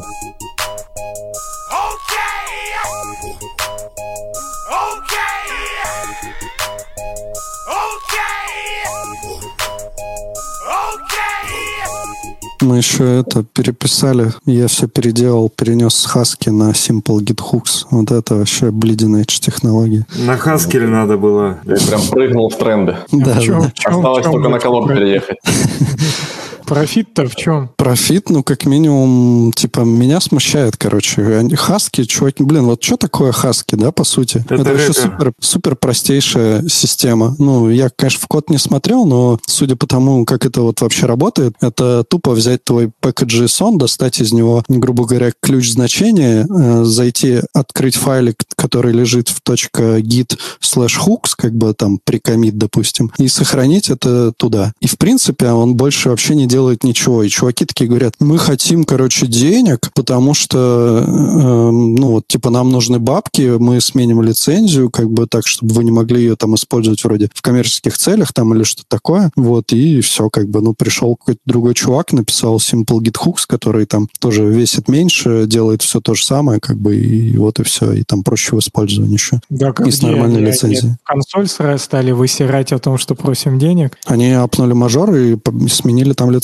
Мы еще это переписали. Я все переделал, перенес с Хаски на Simple Git Hooks. Вот это вообще bleeding edge технологии. На Хаскеле надо было. Я прям прыгнул в тренды. Да, В чём- да. Осталось чём только на колор переехать. Профит-то в чем? Профит, ну, как минимум, типа, меня смущает, короче. Они- Хаски, чуваки, блин, вот что такое хаски, да, по сути? Это вообще рэпер. супер, супер простейшая система. Ну, я, конечно, в код не смотрел, но судя по тому, как это вот вообще работает, это тупо взять твой package.json, достать из него, грубо говоря, ключ значения, э, зайти, открыть файлик, который лежит в .git slash hooks, как бы там прикомит, допустим, и сохранить это туда. И, в принципе, он больше вообще не делает ничего. И чуваки такие говорят, мы хотим, короче, денег, потому что, э, ну, вот, типа, нам нужны бабки, мы сменим лицензию, как бы так, чтобы вы не могли ее там использовать вроде в коммерческих целях там или что-то такое. Вот, и все, как бы, ну, пришел какой-то другой чувак, написал Simple Git Hooks, который там тоже весит меньше, делает все то же самое, как бы, и вот и все, и там проще в использовании еще. Да, И с нормальной они- они лицензией. Консоль сра- стали высирать о том, что просим денег. Они апнули мажор и сменили там лицензию.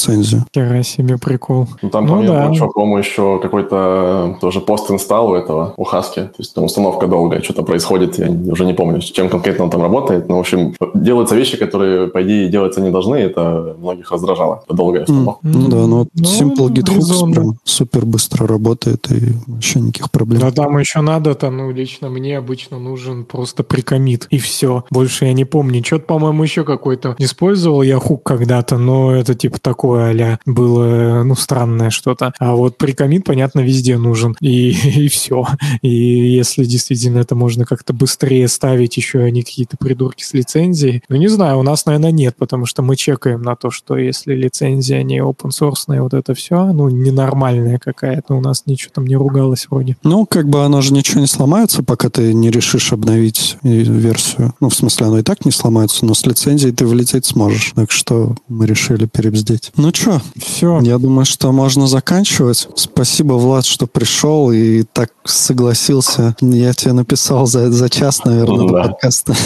Хера себе прикол. Ну, там, Ну помимо да. прочего, по-моему, еще какой-то э, тоже пост-инсталл у этого, у Хаски. То есть там установка долгая, что-то происходит, я уже не помню, с чем конкретно он там работает. Но, в общем, делаются вещи, которые, по идее, делаться не должны. Это многих раздражало. Это долгая установка. Ну да, ну вот Ну, Simple Git Hooks резонно. прям супер быстро работает и вообще никаких проблем. Да там еще надо-то, ну, лично мне обычно нужен просто прикомит, и все. Больше я не помню. Что-то, по-моему, еще какой-то использовал я хук когда-то, но это типа такое а было, ну, странное что-то. А вот прикомит, понятно, везде нужен, и, и все. И если действительно это можно как-то быстрее ставить, еще они какие-то придурки с лицензией, ну, не знаю, у нас, наверное, нет, потому что мы чекаем на то, что если лицензия не open source, вот это все, ну, ненормальная какая-то, у нас ничего там не ругалось вроде. Ну, как бы оно же ничего не сломается, пока ты не решишь обновить версию. Ну, в смысле, оно и так не сломается, но с лицензией ты влететь сможешь. Так что мы решили перебздеть. Ну что, Все. я думаю, что можно заканчивать. Спасибо, Влад, что пришел и так согласился. Я тебе написал за, за час, наверное, до Да. подкаста.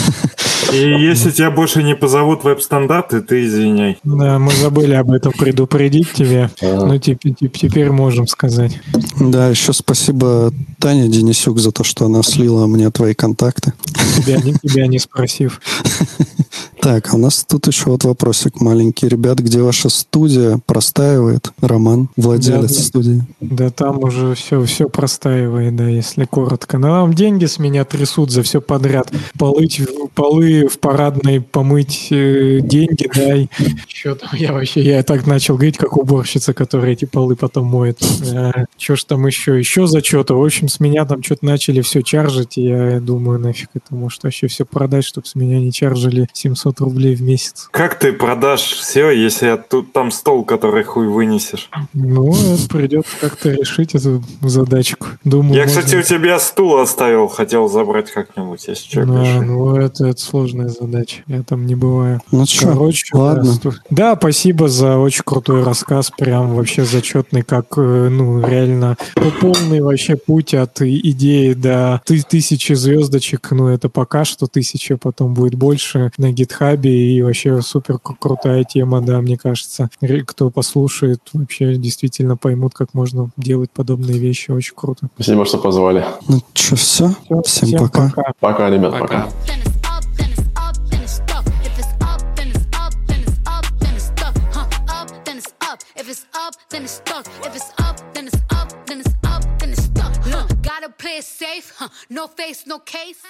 И если тебя больше не позовут веб-стандарты, ты извиняй. Да, мы забыли об этом предупредить тебе. Ну, теперь, теперь можем сказать. Да, еще спасибо Тане Денисюк за то, что она слила мне твои контакты. Тебя, не- тебя не спросив. Так, а у нас тут еще вот вопросик маленький. Ребят, где ваша студия простаивает? Роман, владелец Да, студии. Да там уже все, все простаивает, да, если коротко. Но нам деньги с меня трясут за все подряд. Полыть, полы в парадной помыть, э, деньги дай. Что там я вообще, я так начал говорить, как уборщица, которая эти полы потом моет. Что ж там еще? Еще за что-то. В общем, с меня там что-то начали все чаржить, и я думаю, нафиг это, может вообще все продать, чтобы с меня не чаржили 700 рублей в месяц. Как ты продашь все, если тут там стол, который хуй вынесешь? Ну, придется как-то решить эту задачку. Думаю, Я, кстати, можно- у тебя стул оставил, хотел забрать как-нибудь, если что. Да, ну это, это сложная задача. Я там не бываю. Ну что, Короче, ладно. Да, сто- да, спасибо за очень крутой рассказ. Прям вообще зачетный, как, э, ну, реально полный вообще путь от идеи до ты- тысячи звездочек. Ну, это пока что тысяча, потом будет больше на гитхабе. И вообще супер кру- крутая тема, да, мне кажется. Кто послушает, вообще действительно поймут, как можно делать подобные вещи. Очень круто. Спасибо, что позвали. Ну что, все? Всё, Всем пока. Пока, ребят, Пока. пока. then it's stuck. If it's up, then it's stuck. If it's up, then it's stuck. If it's up, then it's up, then it's up, then it's stuck. Huh? Gotta play it safe, huh? No face, no case.